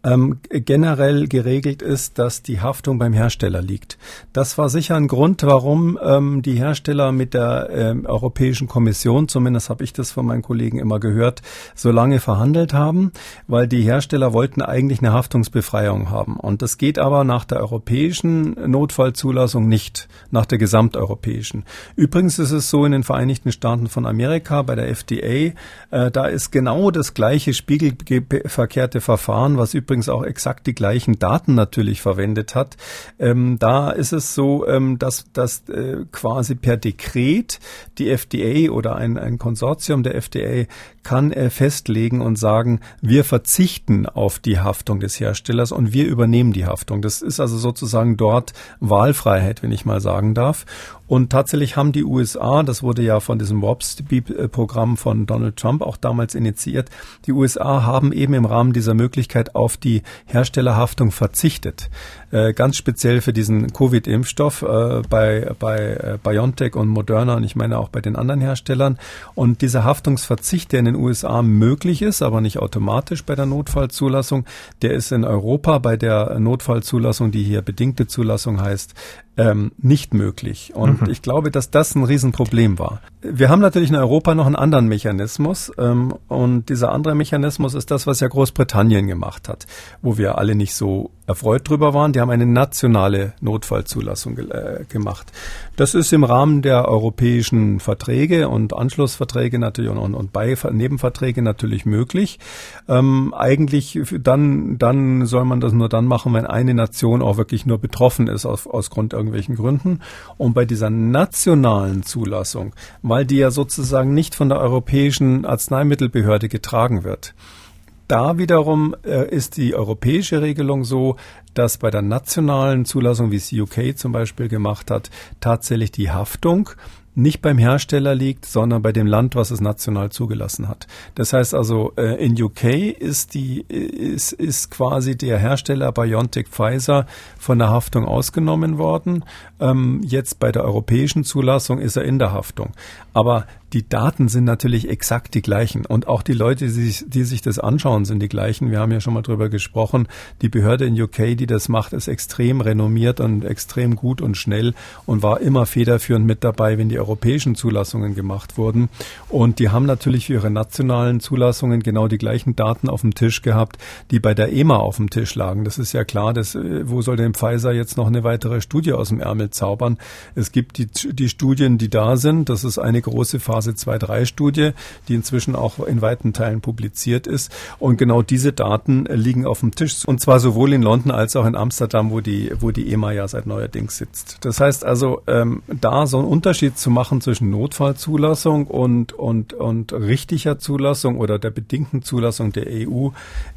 ähm, generell geregelt ist, dass die Haftung beim Hersteller liegt. Das war sicher ein Grund, warum ähm, die Hersteller mit der ähm, Europäischen Kommission, zumindest habe ich das von meinen Kollegen immer gehört, so lange verhandelt haben, weil die Hersteller wollten eigentlich eine Haftungsbefreiung haben. Und das geht aber nach der europäischen Notfallzulassung nicht, nach der gesamteuropäischen. Übrigens ist es so in den Vereinigten Staaten von Amerika bei der FDA, äh, da ist genau das gleiche spiegelverkehrte Verfahren, was übrigens übrigens auch exakt die gleichen Daten natürlich verwendet hat. Ähm, da ist es so, ähm, dass, dass äh, quasi per Dekret die FDA oder ein, ein Konsortium der FDA kann äh, festlegen und sagen, wir verzichten auf die Haftung des Herstellers und wir übernehmen die Haftung. Das ist also sozusagen dort Wahlfreiheit, wenn ich mal sagen darf. Und tatsächlich haben die USA, das wurde ja von diesem WAPS-Programm von Donald Trump auch damals initiiert, die USA haben eben im Rahmen dieser Möglichkeit auf die Herstellerhaftung verzichtet. Äh, ganz speziell für diesen Covid-Impfstoff äh, bei, bei äh, BioNTech und Moderna und ich meine auch bei den anderen Herstellern. Und dieser Haftungsverzicht, der in den USA möglich ist, aber nicht automatisch bei der Notfallzulassung, der ist in Europa bei der Notfallzulassung, die hier bedingte Zulassung heißt, ähm, nicht möglich. Und mhm. ich glaube, dass das ein Riesenproblem war. Wir haben natürlich in Europa noch einen anderen Mechanismus. Ähm, und dieser andere Mechanismus ist das, was ja Großbritannien gemacht hat, wo wir alle nicht so erfreut drüber waren. Die haben eine nationale Notfallzulassung äh, gemacht. Das ist im Rahmen der europäischen Verträge und Anschlussverträge natürlich und, und, und Nebenverträge natürlich möglich. Ähm, eigentlich dann, dann soll man das nur dann machen, wenn eine Nation auch wirklich nur betroffen ist aus, aus Grund irgendwelchen Gründen. Und bei dieser nationalen Zulassung, weil die ja sozusagen nicht von der Europäischen Arzneimittelbehörde getragen wird, da wiederum äh, ist die europäische Regelung so, dass bei der nationalen Zulassung, wie es UK zum Beispiel gemacht hat, tatsächlich die Haftung nicht beim Hersteller liegt, sondern bei dem Land, was es national zugelassen hat. Das heißt also, äh, in UK ist die ist, ist quasi der Hersteller BioNTech Pfizer von der Haftung ausgenommen worden. Ähm, jetzt bei der europäischen Zulassung ist er in der Haftung. Aber die Daten sind natürlich exakt die gleichen und auch die Leute, die sich, die sich das anschauen, sind die gleichen. Wir haben ja schon mal drüber gesprochen. Die Behörde in UK, die das macht, ist extrem renommiert und extrem gut und schnell und war immer federführend mit dabei, wenn die europäischen Zulassungen gemacht wurden. Und die haben natürlich für ihre nationalen Zulassungen genau die gleichen Daten auf dem Tisch gehabt, die bei der EMA auf dem Tisch lagen. Das ist ja klar, dass, äh, wo soll denn Pfizer jetzt noch eine weitere Studie aus dem Ärmel zaubern? Es gibt die, die Studien, die da sind. Das ist eine große Phase 2-3 Studie, die inzwischen auch in weiten Teilen publiziert ist. Und genau diese Daten liegen auf dem Tisch. Und zwar sowohl in London als auch in Amsterdam, wo die, wo die EMA ja seit neuerdings sitzt. Das heißt also, ähm, da so einen Unterschied zu machen zwischen Notfallzulassung und, und, und richtiger Zulassung oder der bedingten Zulassung der EU,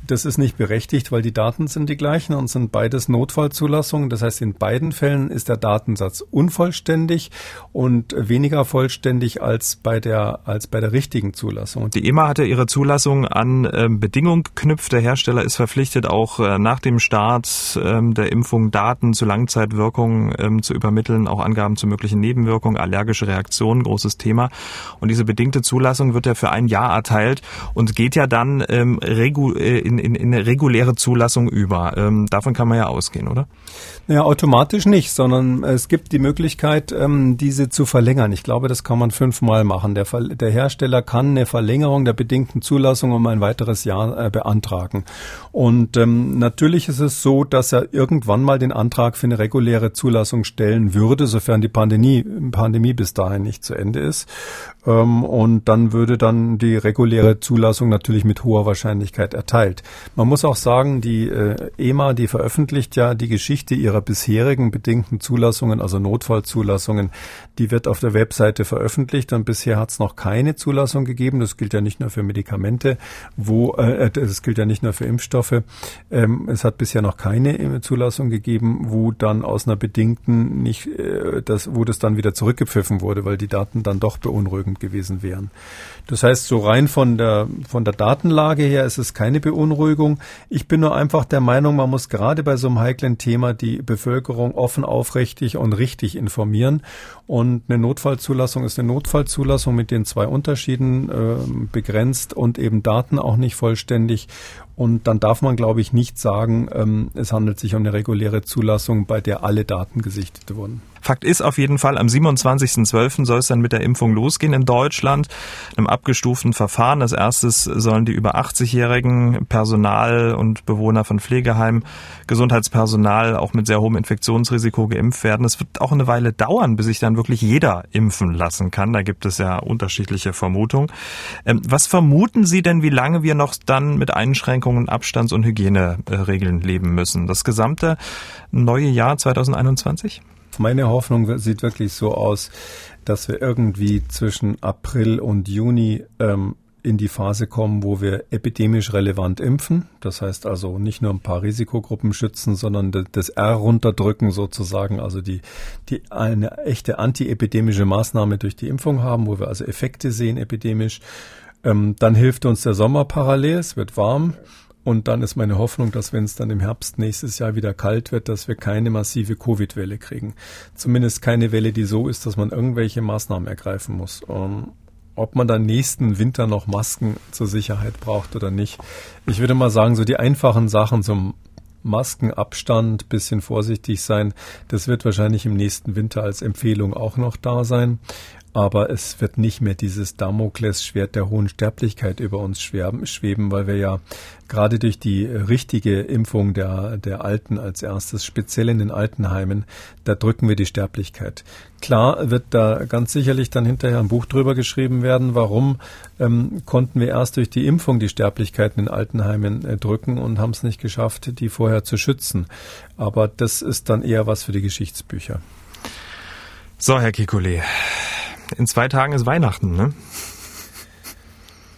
das ist nicht berechtigt, weil die Daten sind die gleichen und sind beides Notfallzulassungen. Das heißt, in beiden Fällen ist der Datensatz unvollständig und weniger vollständig als bei der, als bei der richtigen Zulassung. Die EMA hatte ihre Zulassung an äh, Bedingungen geknüpft. Der Hersteller ist verpflichtet, auch äh, nach dem Start äh, der Impfung Daten zu Langzeitwirkungen ähm, zu übermitteln, auch Angaben zu möglichen Nebenwirkungen, allergische Reaktionen, großes Thema. Und diese bedingte Zulassung wird ja für ein Jahr erteilt und geht ja dann ähm, regu äh, in, in, in eine reguläre Zulassung über. Ähm, davon kann man ja ausgehen, oder? Ja, automatisch nicht, sondern es gibt die Möglichkeit, ähm, diese zu verlängern. Ich glaube, das kann man fünfmal machen. Der, der Hersteller kann eine Verlängerung der bedingten Zulassung um ein weiteres Jahr äh, beantragen. Und ähm, natürlich ist es so, dass er irgendwann mal den Antrag für eine reguläre Zulassung stellen würde, sofern die Pandemie, Pandemie bis dahin nicht zu Ende ist. Ähm, und dann würde dann die reguläre Zulassung natürlich mit hoher Wahrscheinlichkeit erteilt. Man muss auch sagen, die äh, EMA, die veröffentlicht ja die Geschichte ihrer bisherigen bedingten Zulassungen, also Notfallzulassungen, die wird auf der Webseite veröffentlicht und bisher hat es noch keine Zulassung gegeben. Das gilt ja nicht nur für Medikamente, wo äh, äh, das gilt ja nicht nur für Impfstoffe. Ähm, es hat bisher noch keine äh, Zulassung gegeben, wo dann aus einer bedingten nicht äh, das, wo das dann wieder zurückgepfiffen wurde, weil die Daten dann doch beunruhigend gewesen wären. Das heißt, so rein von der von der Datenlage her ist es keine Beunruhigung. Ich bin nur einfach der Meinung, man muss gerade bei so einem heiklen Thema die Bevölkerung offen, aufrichtig und richtig informieren. Und eine Notfallzulassung ist eine Notfallzulassung mit den zwei Unterschieden äh, begrenzt und eben Daten auch nicht vollständig. Und dann darf man, glaube ich, nicht sagen, ähm, es handelt sich um eine reguläre Zulassung, bei der alle Daten gesichtet wurden. Fakt ist auf jeden Fall, am 27.12. soll es dann mit der Impfung losgehen in Deutschland, einem abgestuften Verfahren. Als erstes sollen die über 80-jährigen Personal und Bewohner von Pflegeheimen, Gesundheitspersonal auch mit sehr hohem Infektionsrisiko geimpft werden. Es wird auch eine Weile dauern, bis sich dann wirklich jeder impfen lassen kann. Da gibt es ja unterschiedliche Vermutungen. Ähm, was vermuten Sie denn, wie lange wir noch dann mit Einschränkungen, Abstands- und Hygieneregeln leben müssen? Das gesamte neue Jahr 2021? Meine Hoffnung sieht wirklich so aus, dass wir irgendwie zwischen April und Juni ähm, in die Phase kommen, wo wir epidemisch relevant impfen. Das heißt also nicht nur ein paar Risikogruppen schützen, sondern das R runterdrücken sozusagen, also die, die eine echte antiepidemische Maßnahme durch die Impfung haben, wo wir also Effekte sehen epidemisch. Ähm, dann hilft uns der Sommer parallel, es wird warm. Und dann ist meine Hoffnung, dass wenn es dann im Herbst nächstes Jahr wieder kalt wird, dass wir keine massive Covid-Welle kriegen. Zumindest keine Welle, die so ist, dass man irgendwelche Maßnahmen ergreifen muss. Um, ähm, ob man dann nächsten Winter noch Masken zur Sicherheit braucht oder nicht. Ich würde mal sagen, so die einfachen Sachen zum Maskenabstand, bisschen vorsichtig sein, das wird wahrscheinlich im nächsten Winter als Empfehlung auch noch da sein aber es wird nicht mehr dieses Damoklesschwert der hohen Sterblichkeit über uns schweben, weil wir ja gerade durch die richtige Impfung der, der Alten als erstes, speziell in den Altenheimen, da drücken wir die Sterblichkeit. Klar wird da ganz sicherlich dann hinterher ein Buch drüber geschrieben werden, warum ähm, konnten wir erst durch die Impfung die Sterblichkeit in den Altenheimen äh, drücken und haben es nicht geschafft, die vorher zu schützen. Aber das ist dann eher was für die Geschichtsbücher. So, Herr Kikuli, in zwei Tagen ist Weihnachten, ne?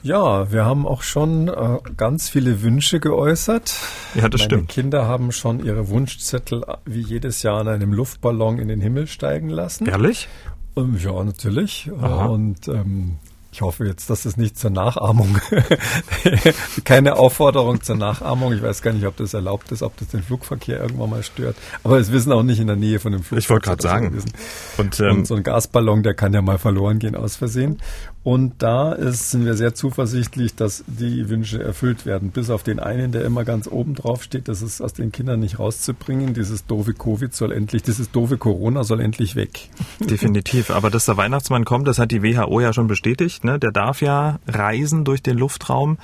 Ja, wir haben auch schon äh, ganz viele Wünsche geäußert. Ja, das Meine stimmt. Kinder haben schon ihre Wunschzettel äh, wie jedes Jahr in einem Luftballon in den Himmel steigen lassen. Ehrlich? Ähm, ja, natürlich. Aha. Und ähm, Ich hoffe jetzt, dass es nicht zur Nachahmung, keine Aufforderung zur Nachahmung. Ich weiß gar nicht, ob das erlaubt ist, ob das den Flugverkehr irgendwann mal stört. Aber es wissen auch nicht in der Nähe von dem Flugverkehr. Ich wollte gerade sagen. Und, ähm, Und so ein Gasballon, der kann ja mal verloren gehen aus Versehen. Und da ist, sind wir sehr zuversichtlich, dass die Wünsche erfüllt werden. Bis auf den einen, der immer ganz oben drauf steht, das ist aus den Kindern nicht rauszubringen. Dieses doofe Covid soll endlich, dieses doofe Corona soll endlich weg. Definitiv. Aber dass der Weihnachtsmann kommt, das hat die WHO ja schon bestätigt. Ne? Der darf ja reisen durch den Luftraum.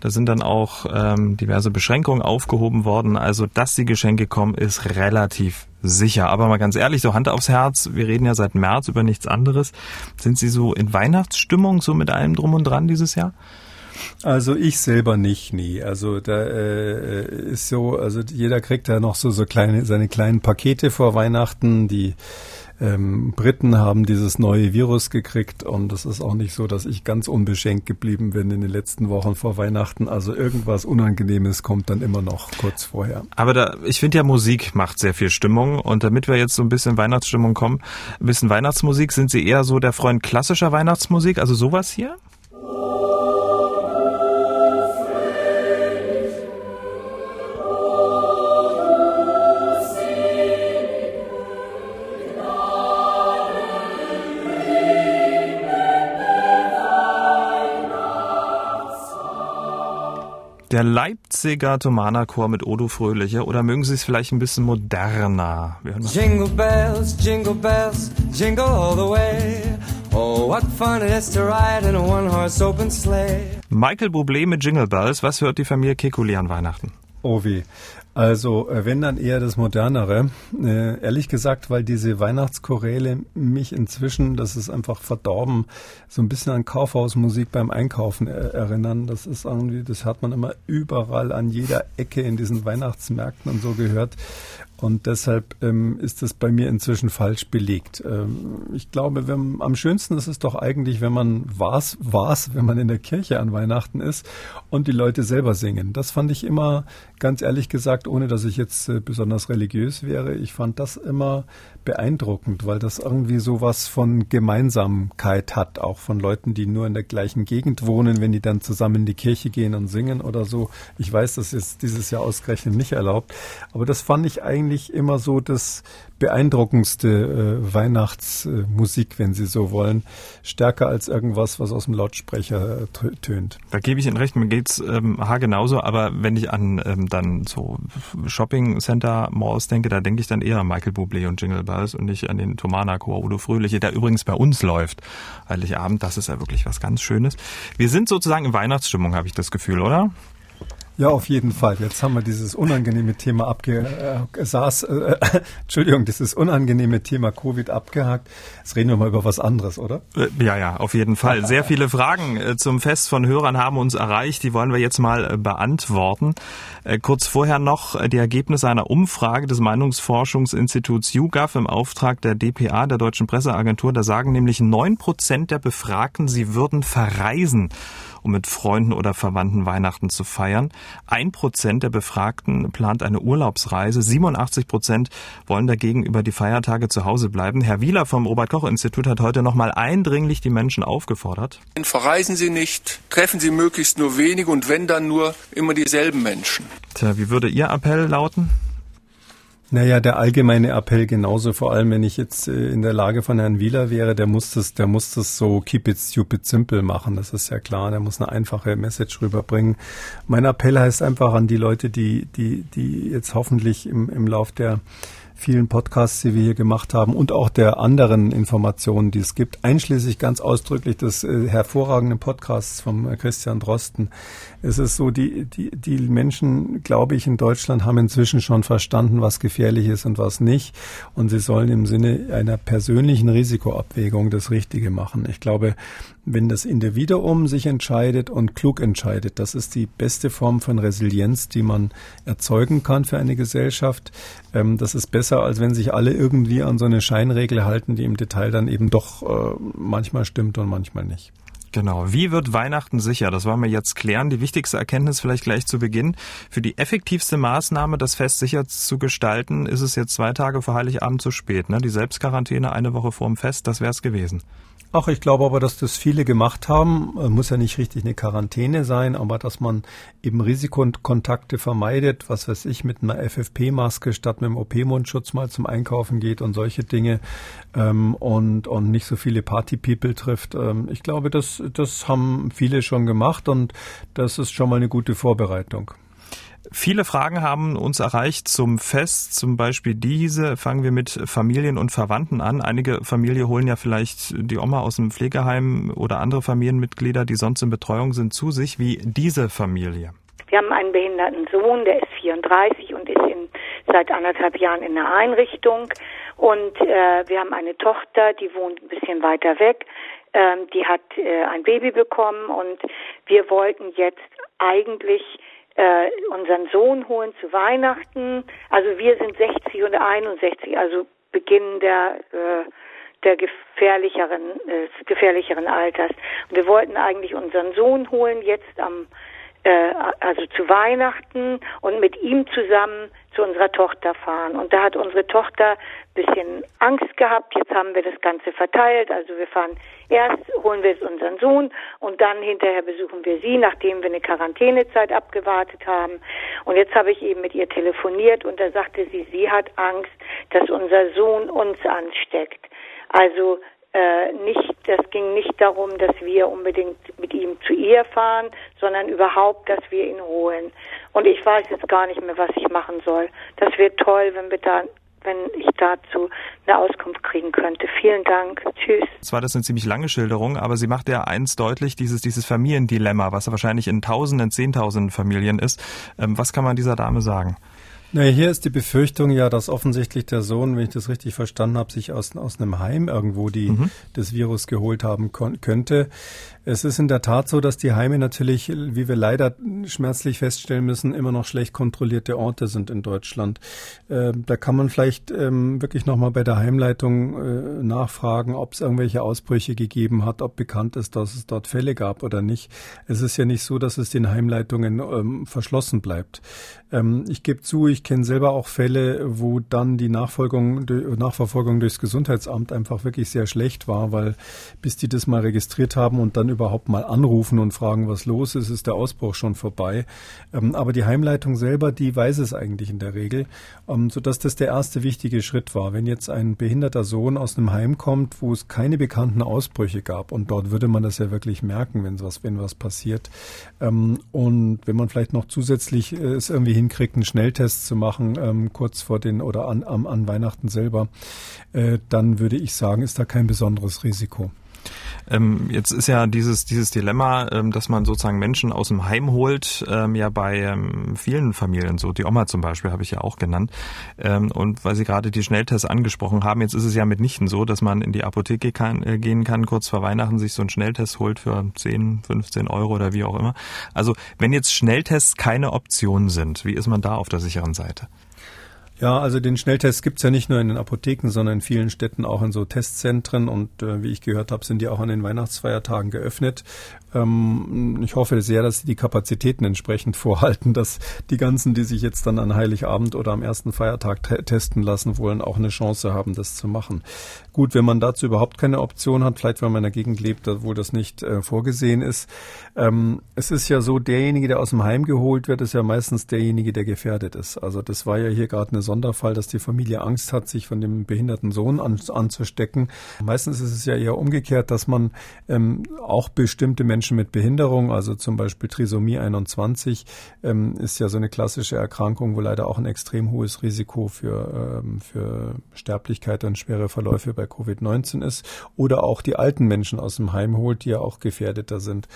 Da sind dann auch ähm, diverse Beschränkungen aufgehoben worden. Also, dass die Geschenke kommen, ist relativ sicher. Aber mal ganz ehrlich, so Hand aufs Herz, wir reden ja seit März über nichts anderes. Sind Sie so in Weihnachtsstimmung, so mit allem drum und dran dieses Jahr? Also ich selber nicht, nie. Also da äh, ist so, also jeder kriegt ja noch so so kleine seine kleinen Pakete vor Weihnachten, die ähm, Briten haben dieses neue Virus gekriegt und es ist auch nicht so, dass ich ganz unbeschenkt geblieben bin in den letzten Wochen vor Weihnachten. Also irgendwas Unangenehmes kommt dann immer noch kurz vorher. Aber da, ich finde ja Musik macht sehr viel Stimmung und damit wir jetzt so ein bisschen Weihnachtsstimmung kommen, ein bisschen Weihnachtsmusik, sind Sie eher so der Freund klassischer Weihnachtsmusik, also sowas hier? Der Leipziger Thomanerchor mit Odo Fröhliche oder mögen Sie es vielleicht ein bisschen moderner? Jingle bells, jingle bells, jingle all the way. Oh, what fun it is to ride in a one-horse open sleigh. Michael Bublé mit Jingle Bells. Was hört die Familie Kekuli an Weihnachten? Oh wie. Also äh, wenn dann eher das Modernere. Äh, ehrlich gesagt, weil diese Weihnachtschoräle mich inzwischen, das ist einfach verdorben, so ein bisschen an Kaufhausmusik beim Einkaufen er erinnern. Das ist irgendwie, das hat man immer überall an jeder Ecke in diesen Weihnachtsmärkten und so gehört. Und deshalb ähm, ist das bei mir inzwischen falsch belegt. Ähm, ich glaube, wenn, am schönsten ist es doch eigentlich, wenn man was, was, wenn man in der Kirche an Weihnachten ist und die Leute selber singen. Das fand ich immer, ganz ehrlich gesagt, ohne dass ich jetzt äh, besonders religiös wäre, ich fand das immer beeindruckend, weil das irgendwie so was von Gemeinsamkeit hat, auch von Leuten, die nur in der gleichen Gegend wohnen, wenn die dann zusammen in die Kirche gehen und singen oder so. Ich weiß, das ist dieses Jahr ausgerechnet nicht erlaubt, aber das fand ich eigentlich immer so das beeindruckendste äh, Weihnachtsmusik, wenn Sie so wollen, stärker als irgendwas, was aus dem Lautsprecher äh, tönt. Da gebe ich Ihnen recht, mir geht's ähm, genauso, aber wenn ich an ähm, dann so Shopping Center Malls denke, da denke ich dann eher an Michael Bublé und Jingle Bells und nicht an den Tomana Chor Udo Fröhliche, der übrigens bei uns läuft. Heiligabend, das ist ja wirklich was ganz Schönes. Wir sind sozusagen in Weihnachtsstimmung, habe ich das Gefühl, oder? Ja, auf jeden Fall. Jetzt haben wir dieses unangenehme Thema abge äh, saß, äh, Entschuldigung, dieses unangenehme Thema Covid abgehakt. Jetzt reden wir mal über was anderes, oder? Äh, ja, ja, auf jeden Fall. Sehr viele Fragen äh, zum Fest von Hörern haben uns erreicht. Die wollen wir jetzt mal äh, beantworten. Kurz vorher noch die Ergebnisse einer Umfrage des Meinungsforschungsinstituts YouGov im Auftrag der DPA, der Deutschen Presseagentur. Da sagen nämlich neun Prozent der Befragten, sie würden verreisen um mit Freunden oder Verwandten Weihnachten zu feiern. Ein Prozent der Befragten plant eine Urlaubsreise. 87 Prozent wollen dagegen über die Feiertage zu Hause bleiben. Herr Wieler vom Robert-Koch-Institut hat heute nochmal eindringlich die Menschen aufgefordert. Verreisen Sie nicht, treffen Sie möglichst nur wenige und wenn dann nur immer dieselben Menschen. Tja, wie würde Ihr Appell lauten? Naja, der allgemeine Appell genauso, vor allem wenn ich jetzt äh, in der Lage von Herrn Wieler wäre, der muss das, der muss das so keep it stupid simple machen, das ist ja klar, der muss eine einfache Message rüberbringen. Mein Appell heißt einfach an die Leute, die, die, die jetzt hoffentlich im, im Lauf der vielen Podcasts, die wir hier gemacht haben und auch der anderen Informationen, die es gibt, einschließlich ganz ausdrücklich des äh, hervorragenden Podcasts vom äh, Christian Drosten. Es ist so, die, die, die Menschen, glaube ich, in Deutschland haben inzwischen schon verstanden, was gefährlich ist und was nicht. Und sie sollen im Sinne einer persönlichen Risikoabwägung das Richtige machen. Ich glaube, wenn das Individuum sich entscheidet und klug entscheidet, das ist die beste Form von Resilienz, die man erzeugen kann für eine Gesellschaft. Ähm, das ist besser, als wenn sich alle irgendwie an so eine Scheinregel halten, die im Detail dann eben doch äh, manchmal stimmt und manchmal nicht. Genau. Wie wird Weihnachten sicher? Das wollen wir jetzt klären. Die wichtigste Erkenntnis vielleicht gleich zu Beginn. Für die effektivste Maßnahme, das Fest sicher zu gestalten, ist es jetzt zwei Tage vor Heiligabend zu spät. Ne? Die Selbstquarantäne eine Woche vor dem Fest, das wäre es gewesen. Ach, ich glaube aber, dass das viele gemacht haben. Äh, muss ja nicht richtig eine Quarantäne sein, aber dass man eben Risikokontakte vermeidet, was weiß ich, mit einer FFP-Maske statt mit einem OP-Mundschutz mal zum Einkaufen geht und solche Dinge ähm, und, und nicht so viele Party-People trifft. Ähm, ich glaube, das, das haben viele schon gemacht und das ist schon mal eine gute Vorbereitung. Viele Fragen haben uns erreicht zum Fest, zum Beispiel diese. Fangen wir mit Familien und Verwandten an. Einige Familien holen ja vielleicht die Oma aus dem Pflegeheim oder andere Familienmitglieder, die sonst in Betreuung sind, zu sich, wie diese Familie. Wir haben einen behinderten Sohn, der ist 34 und ist in, seit anderthalb Jahren in einer Einrichtung. Und äh, wir haben eine Tochter, die wohnt ein bisschen weiter weg. Ähm, die hat äh, ein Baby bekommen und wir wollten jetzt eigentlich äh, unseren Sohn holen zu Weihnachten. Also wir sind 60 und 61, also Beginn der äh, der gefährlicheren äh, gefährlicheren Alters. Und wir wollten eigentlich unseren Sohn holen jetzt am äh, also zu Weihnachten und mit ihm zusammen zu unserer Tochter fahren. Und da hat unsere Tochter bisschen Angst gehabt. Jetzt haben wir das Ganze verteilt. Also wir fahren erst, holen wir unseren Sohn und dann hinterher besuchen wir sie, nachdem wir eine Quarantänezeit abgewartet haben. Und jetzt habe ich eben mit ihr telefoniert und da sagte sie, sie hat Angst, dass unser Sohn uns ansteckt. Also äh, nicht, das ging nicht darum, dass wir unbedingt mit ihm zu ihr fahren, sondern überhaupt, dass wir ihn holen. Und ich weiß jetzt gar nicht mehr, was ich machen soll. Das wäre toll, wenn wir da wenn ich dazu eine Auskunft kriegen könnte. Vielen Dank. Tschüss. Das war das eine ziemlich lange Schilderung, aber sie macht ja eins deutlich, dieses, dieses Familiendilemma, was wahrscheinlich in Tausenden, Zehntausenden Familien ist. Ähm, was kann man dieser Dame sagen? Na, hier ist die Befürchtung ja, dass offensichtlich der Sohn, wenn ich das richtig verstanden habe, sich aus, aus einem Heim irgendwo die, mhm. das Virus geholt haben könnte. Es ist in der Tat so, dass die Heime natürlich, wie wir leider schmerzlich feststellen müssen, immer noch schlecht kontrollierte Orte sind in Deutschland. Äh, da kann man vielleicht ähm, wirklich nochmal bei der Heimleitung äh, nachfragen, ob es irgendwelche Ausbrüche gegeben hat, ob bekannt ist, dass es dort Fälle gab oder nicht. Es ist ja nicht so, dass es den Heimleitungen ähm, verschlossen bleibt. Ähm, ich gebe zu, ich kenne selber auch Fälle, wo dann die Nachfolgung, Nachverfolgung durchs Gesundheitsamt einfach wirklich sehr schlecht war, weil bis die das mal registriert haben und dann überhaupt mal anrufen und fragen, was los ist, ist der Ausbruch schon vorbei. Ähm, aber die Heimleitung selber, die weiß es eigentlich in der Regel, ähm, sodass das der erste wichtige Schritt war. Wenn jetzt ein behinderter Sohn aus einem Heim kommt, wo es keine bekannten Ausbrüche gab, und dort würde man das ja wirklich merken, wenn was, wenn was passiert, ähm, und wenn man vielleicht noch zusätzlich äh, es irgendwie hinkriegt, einen Schnelltest zu machen, ähm, kurz vor den oder an, an, an Weihnachten selber, äh, dann würde ich sagen, ist da kein besonderes Risiko. Ähm, jetzt ist ja dieses, dieses Dilemma, ähm, dass man sozusagen Menschen aus dem Heim holt, ähm, ja bei ähm, vielen Familien so. Die Oma zum Beispiel habe ich ja auch genannt. Ähm, und weil Sie gerade die Schnelltests angesprochen haben, jetzt ist es ja mitnichten so, dass man in die Apotheke kann, äh, gehen kann, kurz vor Weihnachten sich so einen Schnelltest holt für 10, 15 Euro oder wie auch immer. Also wenn jetzt Schnelltests keine Option sind, wie ist man da auf der sicheren Seite? Ja, also den Schnelltest gibt's ja nicht nur in den Apotheken, sondern in vielen Städten auch in so Testzentren. Und äh, wie ich gehört habe, sind die auch an den Weihnachtsfeiertagen geöffnet. Ähm, ich hoffe sehr, dass sie die Kapazitäten entsprechend vorhalten, dass die ganzen, die sich jetzt dann an Heiligabend oder am ersten Feiertag te testen lassen wollen, auch eine Chance haben, das zu machen. Gut, wenn man dazu überhaupt keine Option hat, vielleicht weil man in einer Gegend lebt, wo das nicht äh, vorgesehen ist. Ähm, es ist ja so, derjenige, der aus dem Heim geholt wird, ist ja meistens derjenige, der gefährdet ist. Also das war ja hier gerade ein Sonderfall, dass die Familie Angst hat, sich von dem behinderten Sohn an, anzustecken. Meistens ist es ja eher umgekehrt, dass man ähm, auch bestimmte Menschen mit Behinderung, also zum Beispiel Trisomie 21, ähm, ist ja so eine klassische Erkrankung, wo leider auch ein extrem hohes Risiko für, ähm, für Sterblichkeit und schwere Verläufe bei Covid-19 ist. Oder auch die alten Menschen aus dem Heim holt, die ja auch gefährdeter sind.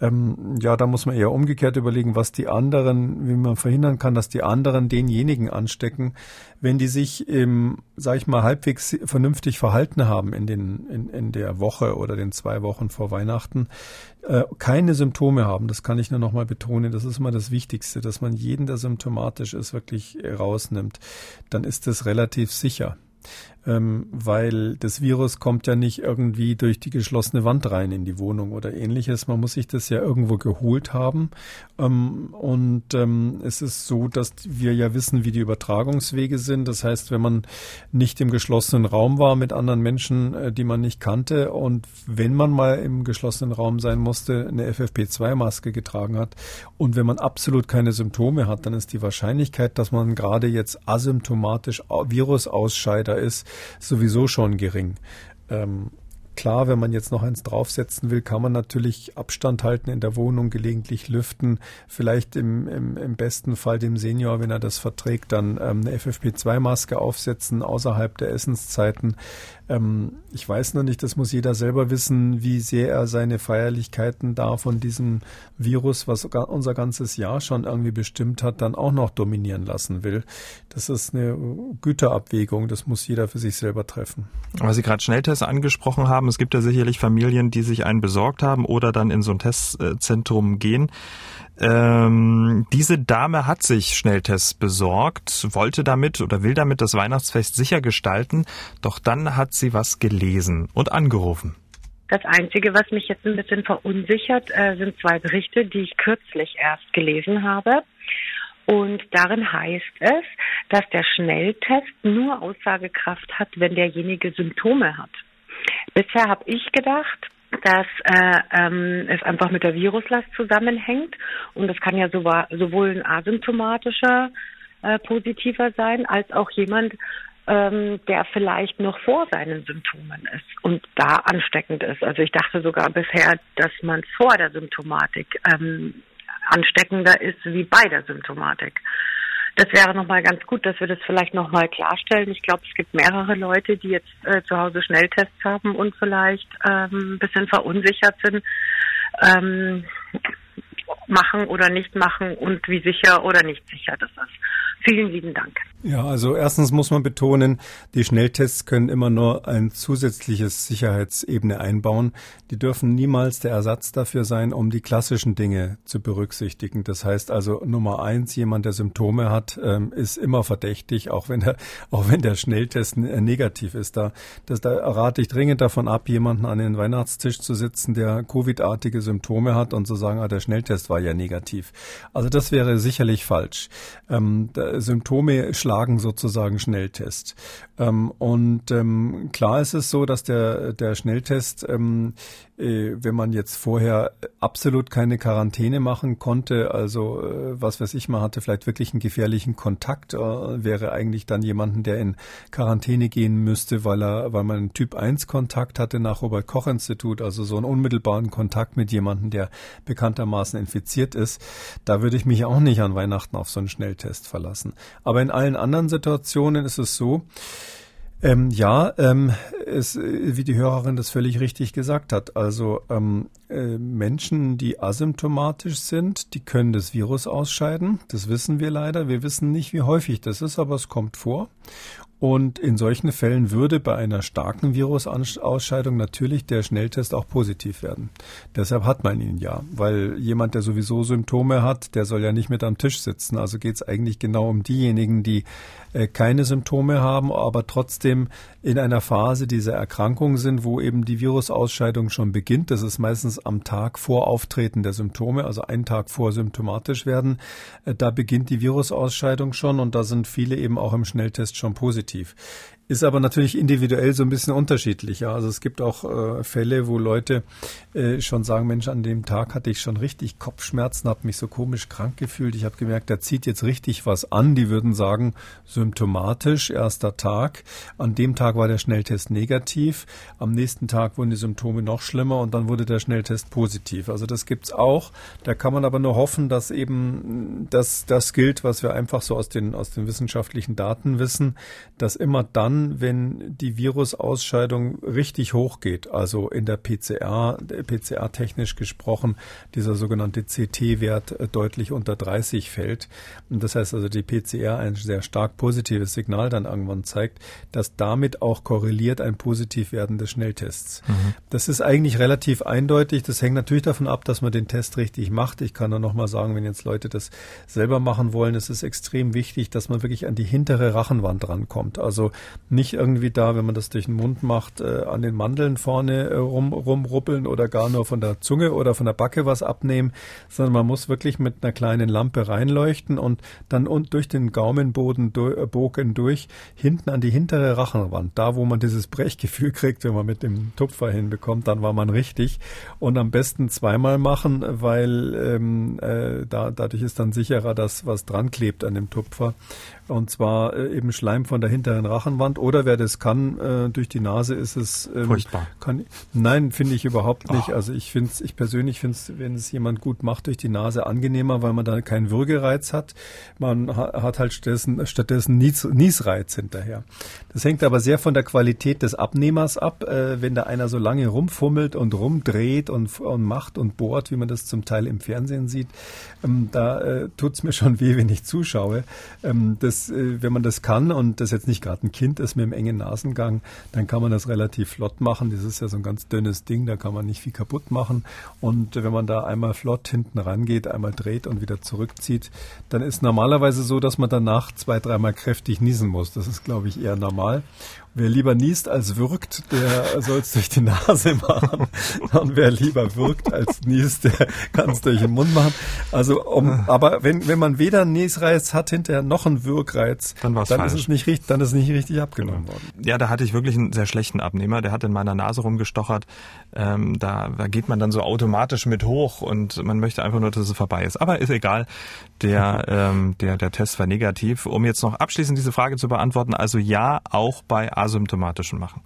Ähm, ja, da muss man eher umgekehrt überlegen, was die anderen, wie man verhindern kann, dass die anderen denjenigen anstecken, wenn die sich, im, sag ich mal, halbwegs vernünftig verhalten haben in, den, in, in der Woche oder den zwei Wochen vor Weihnachten, äh, keine Symptome haben, das kann ich nur noch mal betonen, das ist immer das Wichtigste, dass man jeden, der symptomatisch ist, wirklich rausnimmt, dann ist das relativ sicher. Ähm, weil das Virus kommt ja nicht irgendwie durch die geschlossene Wand rein in die Wohnung oder ähnliches. Man muss sich das ja irgendwo geholt haben. Ähm, und ähm, es ist so, dass wir ja wissen, wie die Übertragungswege sind. Das heißt, wenn man nicht im geschlossenen Raum war mit anderen Menschen, äh, die man nicht kannte und wenn man mal im geschlossenen Raum sein musste, eine FFP2-Maske getragen hat und wenn man absolut keine Symptome hat, dann ist die Wahrscheinlichkeit, dass man gerade jetzt asymptomatisch Virusausscheider ist, sowieso schon gering. Ähm, Klar, wenn man jetzt noch eins draufsetzen will, kann man natürlich Abstand halten in der Wohnung, gelegentlich lüften, vielleicht im, im, im besten Fall dem Senior, wenn er das verträgt, dann ähm, eine FFP2-Maske aufsetzen außerhalb der Essenszeiten. Ähm, ich weiß noch nicht, das muss jeder selber wissen, wie sehr er seine Feierlichkeiten da von diesem Virus, was unser ganzes Jahr schon irgendwie bestimmt hat, dann auch noch dominieren lassen will. Das ist eine Güterabwägung, das muss jeder für sich selber treffen. Weil Sie gerade Schnelltests angesprochen haben, es gibt ja sicherlich Familien, die sich einen besorgt haben oder dann in so ein Testzentrum gehen. Ähm, diese Dame hat sich Schnelltests besorgt, wollte damit oder will damit das Weihnachtsfest sicher gestalten, doch dann hat sie was gelesen und angerufen. Das Einzige, was mich jetzt ein bisschen verunsichert, äh, sind zwei Berichte, die ich kürzlich erst gelesen habe. Und darin heißt es, dass der Schnelltest nur Aussagekraft hat, wenn derjenige Symptome hat. Bisher habe ich gedacht, dass äh, ähm, es einfach mit der Viruslast zusammenhängt. Und das kann ja sowohl ein asymptomatischer äh, positiver sein, als auch jemand, ähm, der vielleicht noch vor seinen Symptomen ist und da ansteckend ist. Also ich dachte sogar bisher, dass man vor der Symptomatik ähm, ansteckender ist wie bei der Symptomatik. Das wäre nochmal ganz gut, dass wir das vielleicht nochmal klarstellen. Ich glaube, es gibt mehrere Leute, die jetzt äh, zu Hause Schnelltests haben und vielleicht ähm, ein bisschen verunsichert sind, ähm, machen oder nicht machen und wie sicher oder nicht sicher das ist. Vielen lieben Dank. Ja, also erstens muss man betonen, die Schnelltests können immer nur ein zusätzliches Sicherheitsebene einbauen. Die dürfen niemals der Ersatz dafür sein, um die klassischen Dinge zu berücksichtigen. Das heißt also Nummer eins, jemand, der Symptome hat, ähm, ist immer verdächtig, auch wenn der, auch wenn der Schnelltest negativ ist. Da, das, da rate ich dringend davon ab, jemanden an den Weihnachtstisch zu sitzen, der Covid-artige Symptome hat und zu sagen, ah, der Schnelltest war ja negativ. Also das wäre sicherlich falsch. Ähm, Symptome schlagen sozusagen Schnelltest. Ähm, und ähm, klar ist es so, dass der, der Schnelltest, ähm, äh, wenn man jetzt vorher absolut keine Quarantäne machen konnte, also äh, was weiß ich, man hatte vielleicht wirklich einen gefährlichen Kontakt, äh, wäre eigentlich dann jemanden, der in Quarantäne gehen müsste, weil er, weil man einen Typ 1 Kontakt hatte nach Robert Koch Institut, also so einen unmittelbaren Kontakt mit jemandem, der bekanntermaßen infiziert ist. Da würde ich mich auch nicht an Weihnachten auf so einen Schnelltest verlassen. Aber in allen anderen Situationen ist es so, ähm, ja, ähm, es, wie die Hörerin das völlig richtig gesagt hat. Also ähm, äh, Menschen, die asymptomatisch sind, die können das Virus ausscheiden. Das wissen wir leider. Wir wissen nicht, wie häufig das ist, aber es kommt vor. Und in solchen Fällen würde bei einer starken Virusausscheidung natürlich der Schnelltest auch positiv werden. Deshalb hat man ihn ja, weil jemand, der sowieso Symptome hat, der soll ja nicht mit am Tisch sitzen. Also geht es eigentlich genau um diejenigen, die äh, keine Symptome haben, aber trotzdem in einer Phase dieser Erkrankung sind, wo eben die Virusausscheidung schon beginnt. Das ist meistens am Tag vor Auftreten der Symptome, also einen Tag vor symptomatisch werden. Äh, da beginnt die Virusausscheidung schon und da sind viele eben auch im Schnelltest schon positiv. Ist aber natürlich individuell so ein bisschen unterschiedlich. Ja. Also es gibt auch äh, Fälle, wo Leute äh, schon sagen, Mensch, an dem Tag hatte ich schon richtig Kopfschmerzen, habe mich so komisch krank gefühlt. Ich habe gemerkt, der zieht jetzt richtig was an. Die würden sagen, symptomatisch, erster Tag. An dem Tag war der Schnelltest negativ. Am nächsten Tag wurden die Symptome noch schlimmer und dann wurde der Schnelltest positiv. Also das gibt's auch. Da kann man aber nur hoffen, dass eben das, das gilt, was wir einfach so aus den, aus den wissenschaftlichen Daten wissen, dass immer dann dann, wenn die Virusausscheidung richtig hoch geht, also in der PCR, PCR technisch gesprochen, dieser sogenannte CT-Wert äh, deutlich unter 30 fällt. Und das heißt also, die PCR ein sehr stark positives Signal dann irgendwann zeigt, dass damit auch korreliert ein positiv werden des Schnelltests. Mhm. Das ist eigentlich relativ eindeutig. Das hängt natürlich davon ab, dass man den Test richtig macht. Ich kann nur noch mal sagen, wenn jetzt Leute das selber machen wollen, es ist extrem wichtig, dass man wirklich an die hintere Rachenwand rankommt. Also nicht irgendwie da, wenn man das durch den Mund macht, äh, an den Mandeln vorne äh, rum, rumruppeln oder gar nur von der Zunge oder von der Backe was abnehmen, sondern man muss wirklich mit einer kleinen Lampe reinleuchten und dann und durch den Gaumenboden durch, äh, Bogen durch hinten an die hintere Rachenwand, da wo man dieses Brechgefühl kriegt, wenn man mit dem Tupfer hinbekommt, dann war man richtig. Und am besten zweimal machen, weil ähm, äh, da, dadurch ist dann sicherer, dass was dran klebt an dem Tupfer und zwar äh, eben Schleim von der hinteren Rachenwand oder wer das kann, äh, durch die Nase ist es ähm, furchtbar. Kann, nein, finde ich überhaupt nicht. Oh. Also ich finde es, ich persönlich finde es, wenn es jemand gut macht, durch die Nase angenehmer, weil man da keinen Würgereiz hat. Man ha, hat halt stattdessen, stattdessen Nies, Niesreiz hinterher. Das hängt aber sehr von der Qualität des Abnehmers ab. Äh, wenn da einer so lange rumfummelt und rumdreht und, und macht und bohrt, wie man das zum Teil im Fernsehen sieht, ähm, da äh, tut's mir schon weh, wenn ich zuschaue. Ähm, das das, äh, wenn man das kann und das jetzt nicht gerade ein Kind ist mit einem engen Nasengang, dann kann man das relativ flott machen. Das ist ja so ein ganz dünnes Ding, da kann man nicht viel kaputt machen. Und wenn man da einmal flott hinten rangeht, einmal dreht und wieder zurückzieht, dann ist normalerweise so, dass man danach zwei, dreimal kräftig niesen muss. Das ist, glaube ich, eher normal. Wer lieber niest als wirkt, der soll es durch die Nase machen. Und wer lieber wirkt als niest, der kann es durch den Mund machen. Also, um, aber wenn, wenn man weder einen Niesreiz hat, hinterher noch einen Wirkreiz, dann, dann ist es nicht richtig, dann ist es nicht richtig abgenommen worden. Ja, da hatte ich wirklich einen sehr schlechten Abnehmer. Der hat in meiner Nase rumgestochert. Ähm, da, da geht man dann so automatisch mit hoch und man möchte einfach nur, dass es vorbei ist. Aber ist egal. Der, ähm, der, der Test war negativ. Um jetzt noch abschließend diese Frage zu beantworten, also ja, auch bei asymptomatischen machen.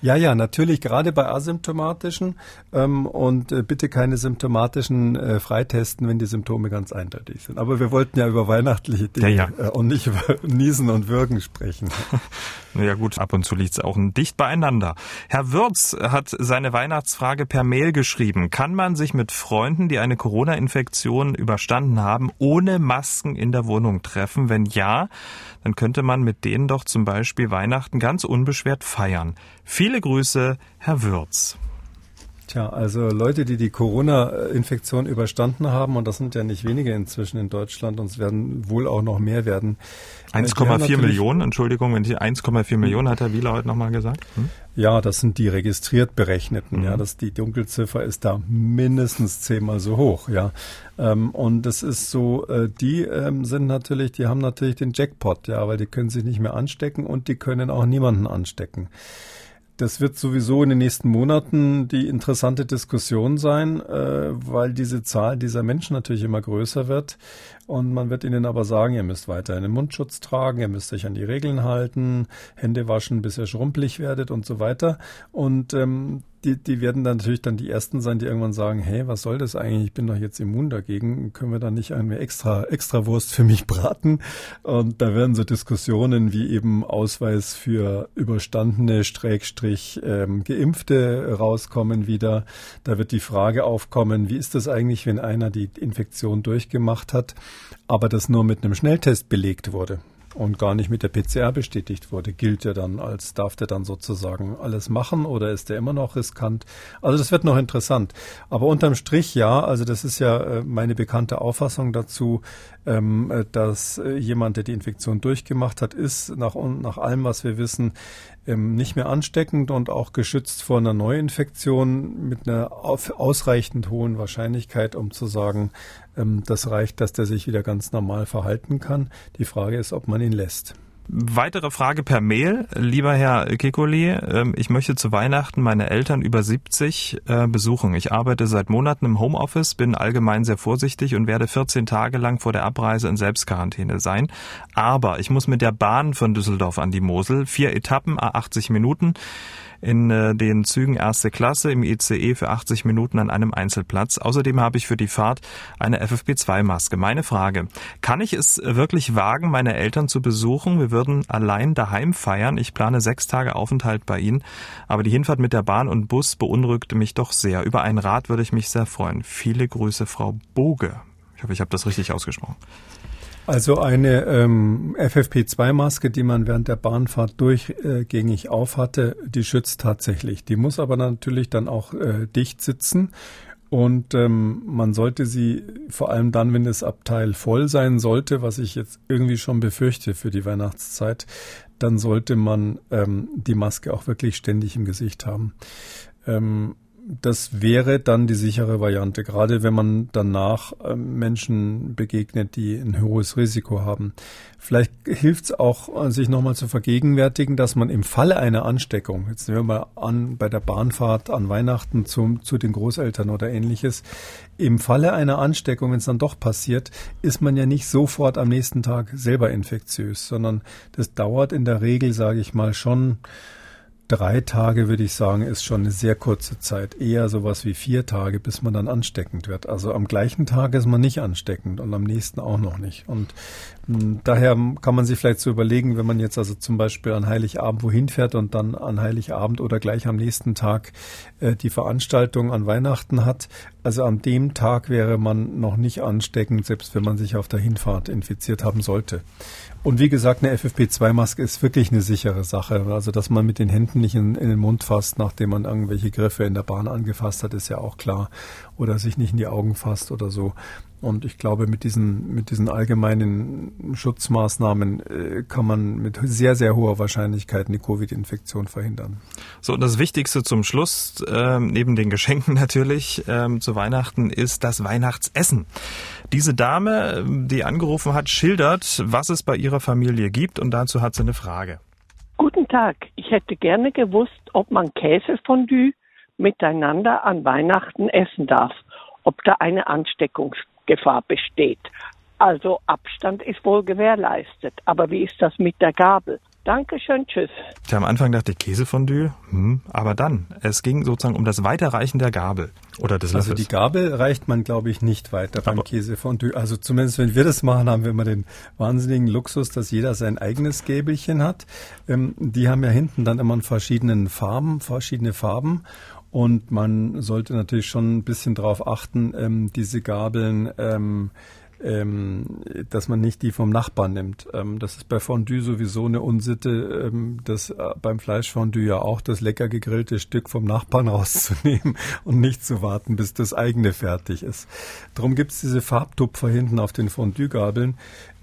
Ja, ja, natürlich, gerade bei asymptomatischen ähm, und äh, bitte keine symptomatischen äh, freitesten, wenn die Symptome ganz eindeutig sind. Aber wir wollten ja über weihnachtliche Dinge ja, ja. Äh, und nicht über Niesen und Würgen sprechen. naja gut, ab und zu liegt es auch dicht beieinander. Herr Würz hat seine Weihnachtsfrage per Mail geschrieben. Kann man sich mit Freunden, die eine Corona-Infektion überstanden haben, ohne Masken in der Wohnung treffen? Wenn ja, dann könnte man mit denen doch zum Beispiel Weihnachten ganz unbeschwert feiern. Viele Grüße, Herr Würz. Tja, also Leute, die die Corona-Infektion überstanden haben, und das sind ja nicht wenige inzwischen in Deutschland, und es werden wohl auch noch mehr werden. 1,4 Millionen, Entschuldigung, wenn die 1,4 Millionen hat Herr Wieler heute nochmal gesagt. Hm? Ja, das sind die registriert Berechneten. Mhm. Ja, dass die Dunkelziffer ist da mindestens zehnmal so hoch. Ja, ähm, und das ist so, äh, die ähm, sind natürlich, die haben natürlich den Jackpot, ja, weil die können sich nicht mehr anstecken und die können auch niemanden anstecken. Das wird sowieso in den nächsten Monaten die interessante Diskussion sein, äh, weil diese Zahl dieser Menschen natürlich immer größer wird. Und man wird ihnen aber sagen, ihr müsst weiter einen Mundschutz tragen, ihr müsst euch an die Regeln halten, Hände waschen, bis ihr schrumpelig werdet und so weiter. Und ähm, die, die werden dann natürlich dann die ersten sein, die irgendwann sagen, hey, was soll das eigentlich? Ich bin doch jetzt immun dagegen. Können wir dann nicht eine extra, extra Wurst für mich braten? Und da werden so Diskussionen wie eben Ausweis für überstandene Strägstrich ähm, Geimpfte rauskommen wieder. Da wird die Frage aufkommen, wie ist das eigentlich, wenn einer die Infektion durchgemacht hat? Aber das nur mit einem Schnelltest belegt wurde und gar nicht mit der PCR bestätigt wurde, gilt er dann als, darf der dann sozusagen alles machen oder ist der immer noch riskant? Also das wird noch interessant. Aber unterm Strich ja, also das ist ja äh, meine bekannte Auffassung dazu, ähm, äh, dass äh, jemand, der die Infektion durchgemacht hat, ist nach, nach allem, was wir wissen, ähm, nicht mehr ansteckend und auch geschützt vor einer Neuinfektion mit einer ausreichend hohen Wahrscheinlichkeit, um zu sagen, das reicht, dass der sich wieder ganz normal verhalten kann. Die Frage ist, ob man ihn lässt. Weitere Frage per Mail. Lieber Herr Kikoli, ähm, ich möchte zu Weihnachten meine Eltern über 70 äh, besuchen. Ich arbeite seit Monaten im Homeoffice, bin allgemein sehr vorsichtig und werde 14 Tage lang vor der Abreise in Selbstquarantäne sein. Aber ich muss mit der Bahn von Düsseldorf an die Mosel, vier Etappen, 80 Minuten in äh, den Zügen erste Klasse im ICE für 80 Minuten an einem Einzelplatz. Außerdem habe ich für die Fahrt eine FFP2-Maske. Meine Frage, kann ich es wirklich wagen, meine Eltern zu besuchen? Wir würden allein daheim feiern. Ich plane sechs Tage Aufenthalt bei ihnen, aber die Hinfahrt mit der Bahn und Bus beunruhigte mich doch sehr. Über einen Rat würde ich mich sehr freuen. Viele Grüße, Frau Boge. Ich hoffe, ich habe das richtig ausgesprochen. Also eine ähm, FFP2-Maske, die man während der Bahnfahrt durchgängig aufhatte, die schützt tatsächlich. Die muss aber natürlich dann auch äh, dicht sitzen. Und ähm, man sollte sie vor allem dann, wenn das Abteil voll sein sollte, was ich jetzt irgendwie schon befürchte für die Weihnachtszeit, dann sollte man ähm, die Maske auch wirklich ständig im Gesicht haben. Ähm, das wäre dann die sichere Variante, gerade wenn man danach ähm, Menschen begegnet, die ein hohes Risiko haben. Vielleicht hilft es auch, äh, sich nochmal zu vergegenwärtigen, dass man im Falle einer Ansteckung, jetzt nehmen wir mal an, bei der Bahnfahrt an Weihnachten zum, zu den Großeltern oder ähnliches, im Falle einer Ansteckung, wenn es dann doch passiert, ist man ja nicht sofort am nächsten Tag selber infektiös, sondern das dauert in der Regel, sage ich mal, schon drei Tage, würde ich sagen, ist schon eine sehr kurze Zeit. Eher sowas wie vier Tage, bis man dann ansteckend wird. Also am gleichen Tag ist man nicht ansteckend und am nächsten auch noch nicht. Und hm, daher kann man sich vielleicht so überlegen, wenn man jetzt also zum Beispiel an Heiligabend wohin fährt und dann an Heiligabend oder gleich am nächsten Tag äh, die Veranstaltung an Weihnachten hat. Also an dem Tag wäre man noch nicht ansteckend, selbst wenn man sich auf der Hinfahrt infiziert haben sollte. Und wie gesagt, eine FFP2-Maske ist wirklich eine sichere Sache. Also, dass man mit den Händen nicht in, in, den Mund fasst, nachdem man irgendwelche Griffe in der Bahn angefasst hat, ist ja auch klar. Oder sich nicht in die Augen fasst oder so. Und ich glaube, mit diesen, mit diesen allgemeinen Schutzmaßnahmen äh, kann man mit sehr, sehr hoher Wahrscheinlichkeit eine Covid-Infektion verhindern. So, und das Wichtigste zum Schluss, äh, neben den Geschenken natürlich äh, zu Weihnachten, ist das Weihnachtsessen. Diese Dame, die angerufen hat, schildert, was es bei ihrer Familie gibt und dazu hat sie eine Frage. Guten Tag, ich hätte gerne gewusst, ob man Käsefondue miteinander an Weihnachten essen darf, ob da eine Ansteckungs Gefahr besteht. Also Abstand ist wohl gewährleistet. Aber wie ist das mit der Gabel? Dankeschön, tschüss. Tja, am Anfang dachte ich Käsefondue, hm, aber dann, es ging sozusagen um das Weiterreichen der Gabel oder des Löffels. Also die Gabel reicht man, glaube ich, nicht weiter beim Käsefondue. Also zumindest, wenn wir das machen, haben wir immer den wahnsinnigen Luxus, dass jeder sein eigenes Gäbelchen hat. Ähm, die haben ja hinten dann immer in verschiedenen Farben, verschiedene Farben. Und man sollte natürlich schon ein bisschen darauf achten, ähm, diese Gabeln, ähm, ähm, dass man nicht die vom Nachbarn nimmt. Ähm, das ist bei Fondue sowieso eine Unsitte, ähm, das äh, beim Fleischfondue ja auch das lecker gegrillte Stück vom Nachbarn rauszunehmen und nicht zu warten, bis das eigene fertig ist. Darum gibt es diese Farbtupfer hinten auf den Fondue-Gabeln.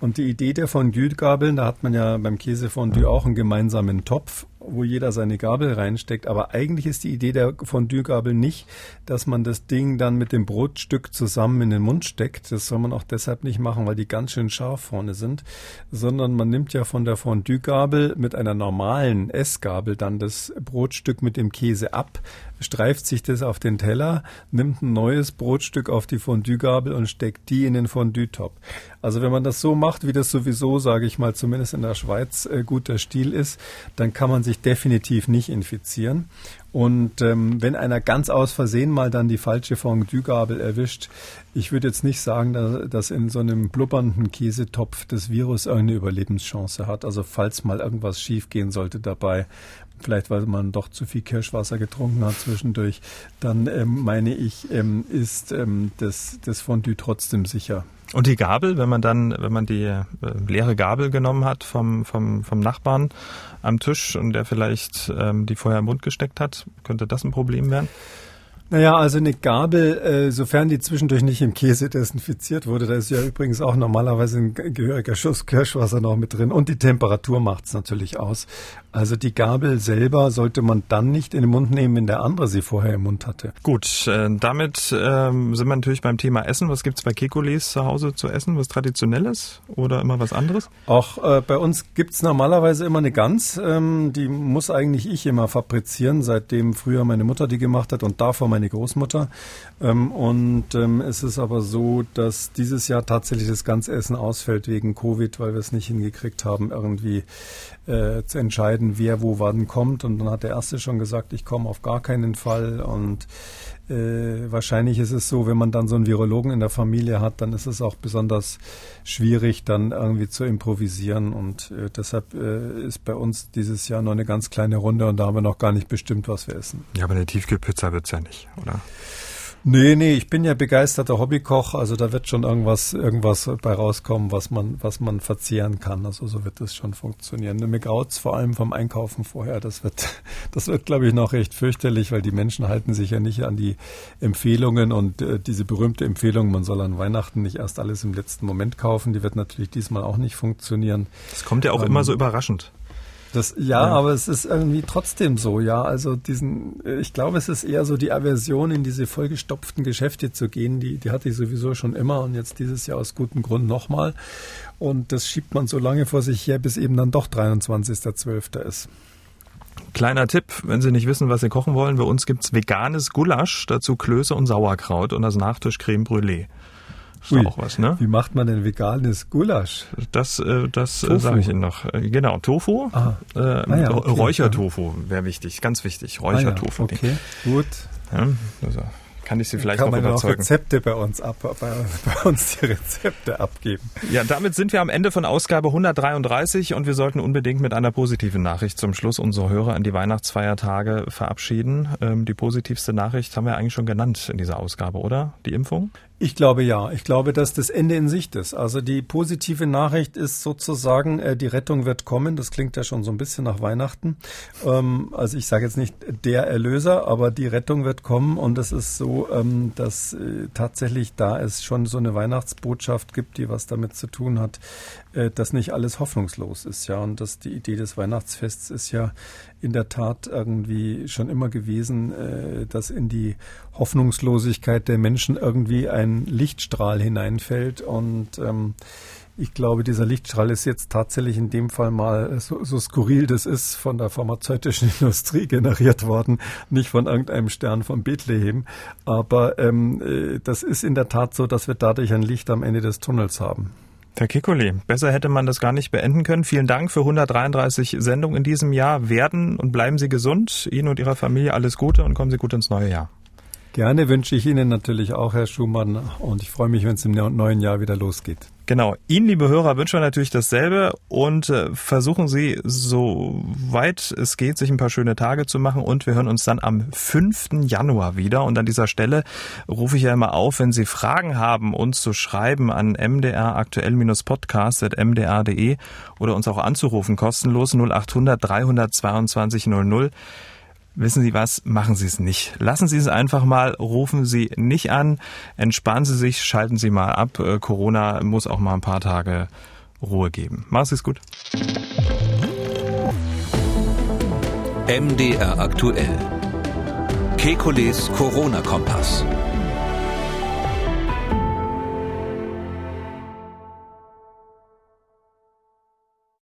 Und die Idee der Fondue-Gabeln, da hat man ja beim Käsefondue auch einen gemeinsamen Topf wo jeder seine Gabel reinsteckt. Aber eigentlich ist die Idee der Fondue-Gabel nicht, dass man das Ding dann mit dem Brotstück zusammen in den Mund steckt. Das soll man auch deshalb nicht machen, weil die ganz schön scharf vorne sind, sondern man nimmt ja von der Fondue-Gabel mit einer normalen Essgabel dann das Brotstück mit dem Käse ab, streift sich das auf den Teller, nimmt ein neues Brotstück auf die Fondue-Gabel und steckt die in den Fondue-Top. Also wenn man das so macht, wie das sowieso, sage ich mal, zumindest in der Schweiz äh, guter Stil ist, dann kann man sich definitiv nicht infizieren. Und ähm, wenn einer ganz aus Versehen mal dann die falsche Fondue-Gabel erwischt, ich würde jetzt nicht sagen, dass, dass in so einem blubbernden Käsetopf das Virus eine Überlebenschance hat. Also falls mal irgendwas schiefgehen sollte dabei, vielleicht weil man doch zu viel Kirschwasser getrunken hat zwischendurch, dann ähm, meine ich, ähm, ist ähm, das, das Fondue trotzdem sicher. Und die Gabel, wenn man dann, wenn man die äh, leere Gabel genommen hat vom, vom, vom Nachbarn am Tisch und der vielleicht ähm, die vorher im Mund gesteckt hat, könnte das ein Problem werden? Naja, also eine Gabel, äh, sofern die zwischendurch nicht im Käse desinfiziert wurde, da ist ja übrigens auch normalerweise ein gehöriger Schuss Kirschwasser noch mit drin und die Temperatur macht's natürlich aus. Also die Gabel selber sollte man dann nicht in den Mund nehmen, wenn der andere sie vorher im Mund hatte. Gut, äh, damit ähm, sind wir natürlich beim Thema Essen. Was gibt's bei Kekules zu Hause zu essen? Was Traditionelles oder immer was anderes? Auch äh, bei uns gibt's normalerweise immer eine Gans. Ähm, die muss eigentlich ich immer fabrizieren, seitdem früher meine Mutter die gemacht hat und davor meine Großmutter. Ähm, und ähm, es ist aber so, dass dieses Jahr tatsächlich das ganze Essen ausfällt wegen Covid, weil wir es nicht hingekriegt haben, irgendwie äh, zu entscheiden, wer wo wann kommt. Und dann hat der Erste schon gesagt, ich komme auf gar keinen Fall. Und äh, wahrscheinlich ist es so, wenn man dann so einen Virologen in der Familie hat, dann ist es auch besonders schwierig, dann irgendwie zu improvisieren. Und äh, deshalb äh, ist bei uns dieses Jahr noch eine ganz kleine Runde und da haben wir noch gar nicht bestimmt, was wir essen. Ja, aber eine Tiefkühlpizza wird's ja nicht, oder? Nee, nee, ich bin ja begeisterter Hobbykoch, also da wird schon irgendwas, irgendwas bei rauskommen, was man, was man verzehren kann. Also so wird das schon funktionieren. Mir graut's vor allem vom Einkaufen vorher. Das wird, das wird, glaube ich, noch recht fürchterlich, weil die Menschen halten sich ja nicht an die Empfehlungen und äh, diese berühmte Empfehlung, man soll an Weihnachten nicht erst alles im letzten Moment kaufen, die wird natürlich diesmal auch nicht funktionieren. Das kommt ja auch ähm, immer so überraschend. Das, ja, ja, aber es ist irgendwie trotzdem so, ja. Also diesen, ich glaube, es ist eher so die Aversion, in diese vollgestopften Geschäfte zu gehen. Die, die hatte ich sowieso schon immer und jetzt dieses Jahr aus gutem Grund nochmal. Und das schiebt man so lange vor sich her, bis eben dann doch 23.12. ist. Kleiner Tipp, wenn Sie nicht wissen, was Sie kochen wollen, bei uns gibt's veganes Gulasch, dazu Klöße und Sauerkraut und das Nachtisch Creme Brûlée. Ui, auch was, ne? Wie macht man denn veganes Gulasch? Das, äh, das sage ich Ihnen noch. Äh, genau, Tofu. Ah. Äh, ah ja, okay. Räuchertofu wäre wichtig, ganz wichtig. Räuchertofu. Ah ja, okay, gut. Ja, also kann ich Sie vielleicht Kann noch man überzeugen. Auch Rezepte bei uns ab, bei, bei, uns die Rezepte abgeben. Ja, damit sind wir am Ende von Ausgabe 133 und wir sollten unbedingt mit einer positiven Nachricht zum Schluss unsere Hörer an die Weihnachtsfeiertage verabschieden. Ähm, die positivste Nachricht haben wir eigentlich schon genannt in dieser Ausgabe, oder? Die Impfung? Ich glaube ja. Ich glaube, dass das Ende in Sicht ist. Also die positive Nachricht ist sozusagen, äh, die Rettung wird kommen. Das klingt ja schon so ein bisschen nach Weihnachten. Ähm, also ich sage jetzt nicht der Erlöser, aber die Rettung wird kommen. Und es ist so, ähm, dass äh, tatsächlich da es schon so eine Weihnachtsbotschaft gibt, die was damit zu tun hat, äh, dass nicht alles hoffnungslos ist. Ja, und dass die Idee des Weihnachtsfests ist ja in der Tat irgendwie schon immer gewesen, äh, dass in die Hoffnungslosigkeit der Menschen irgendwie ein Lichtstrahl hineinfällt und ähm, ich glaube, dieser Lichtstrahl ist jetzt tatsächlich in dem Fall mal so, so skurril das ist von der pharmazeutischen Industrie generiert worden, nicht von irgendeinem Stern von Bethlehem. Aber ähm, äh, das ist in der Tat so, dass wir dadurch ein Licht am Ende des Tunnels haben. Herr Kikuli, besser hätte man das gar nicht beenden können. Vielen Dank für 133 Sendungen in diesem Jahr. Werden und bleiben Sie gesund. Ihnen und Ihrer Familie alles Gute und kommen Sie gut ins neue Jahr. Gerne wünsche ich Ihnen natürlich auch, Herr Schumann, und ich freue mich, wenn es im neuen Jahr wieder losgeht. Genau. Ihnen, liebe Hörer, wünschen wir natürlich dasselbe und äh, versuchen Sie, so weit es geht, sich ein paar schöne Tage zu machen und wir hören uns dann am 5. Januar wieder. Und an dieser Stelle rufe ich ja immer auf, wenn Sie Fragen haben, uns zu schreiben an mdraktuell-podcast.mdr.de oder uns auch anzurufen, kostenlos 0800 322 00. Wissen Sie was? Machen Sie es nicht. Lassen Sie es einfach mal, rufen Sie nicht an, entspannen Sie sich, schalten Sie mal ab. Äh, Corona muss auch mal ein paar Tage Ruhe geben. Machen Sie es gut. MDR aktuell. Kekules Corona-Kompass.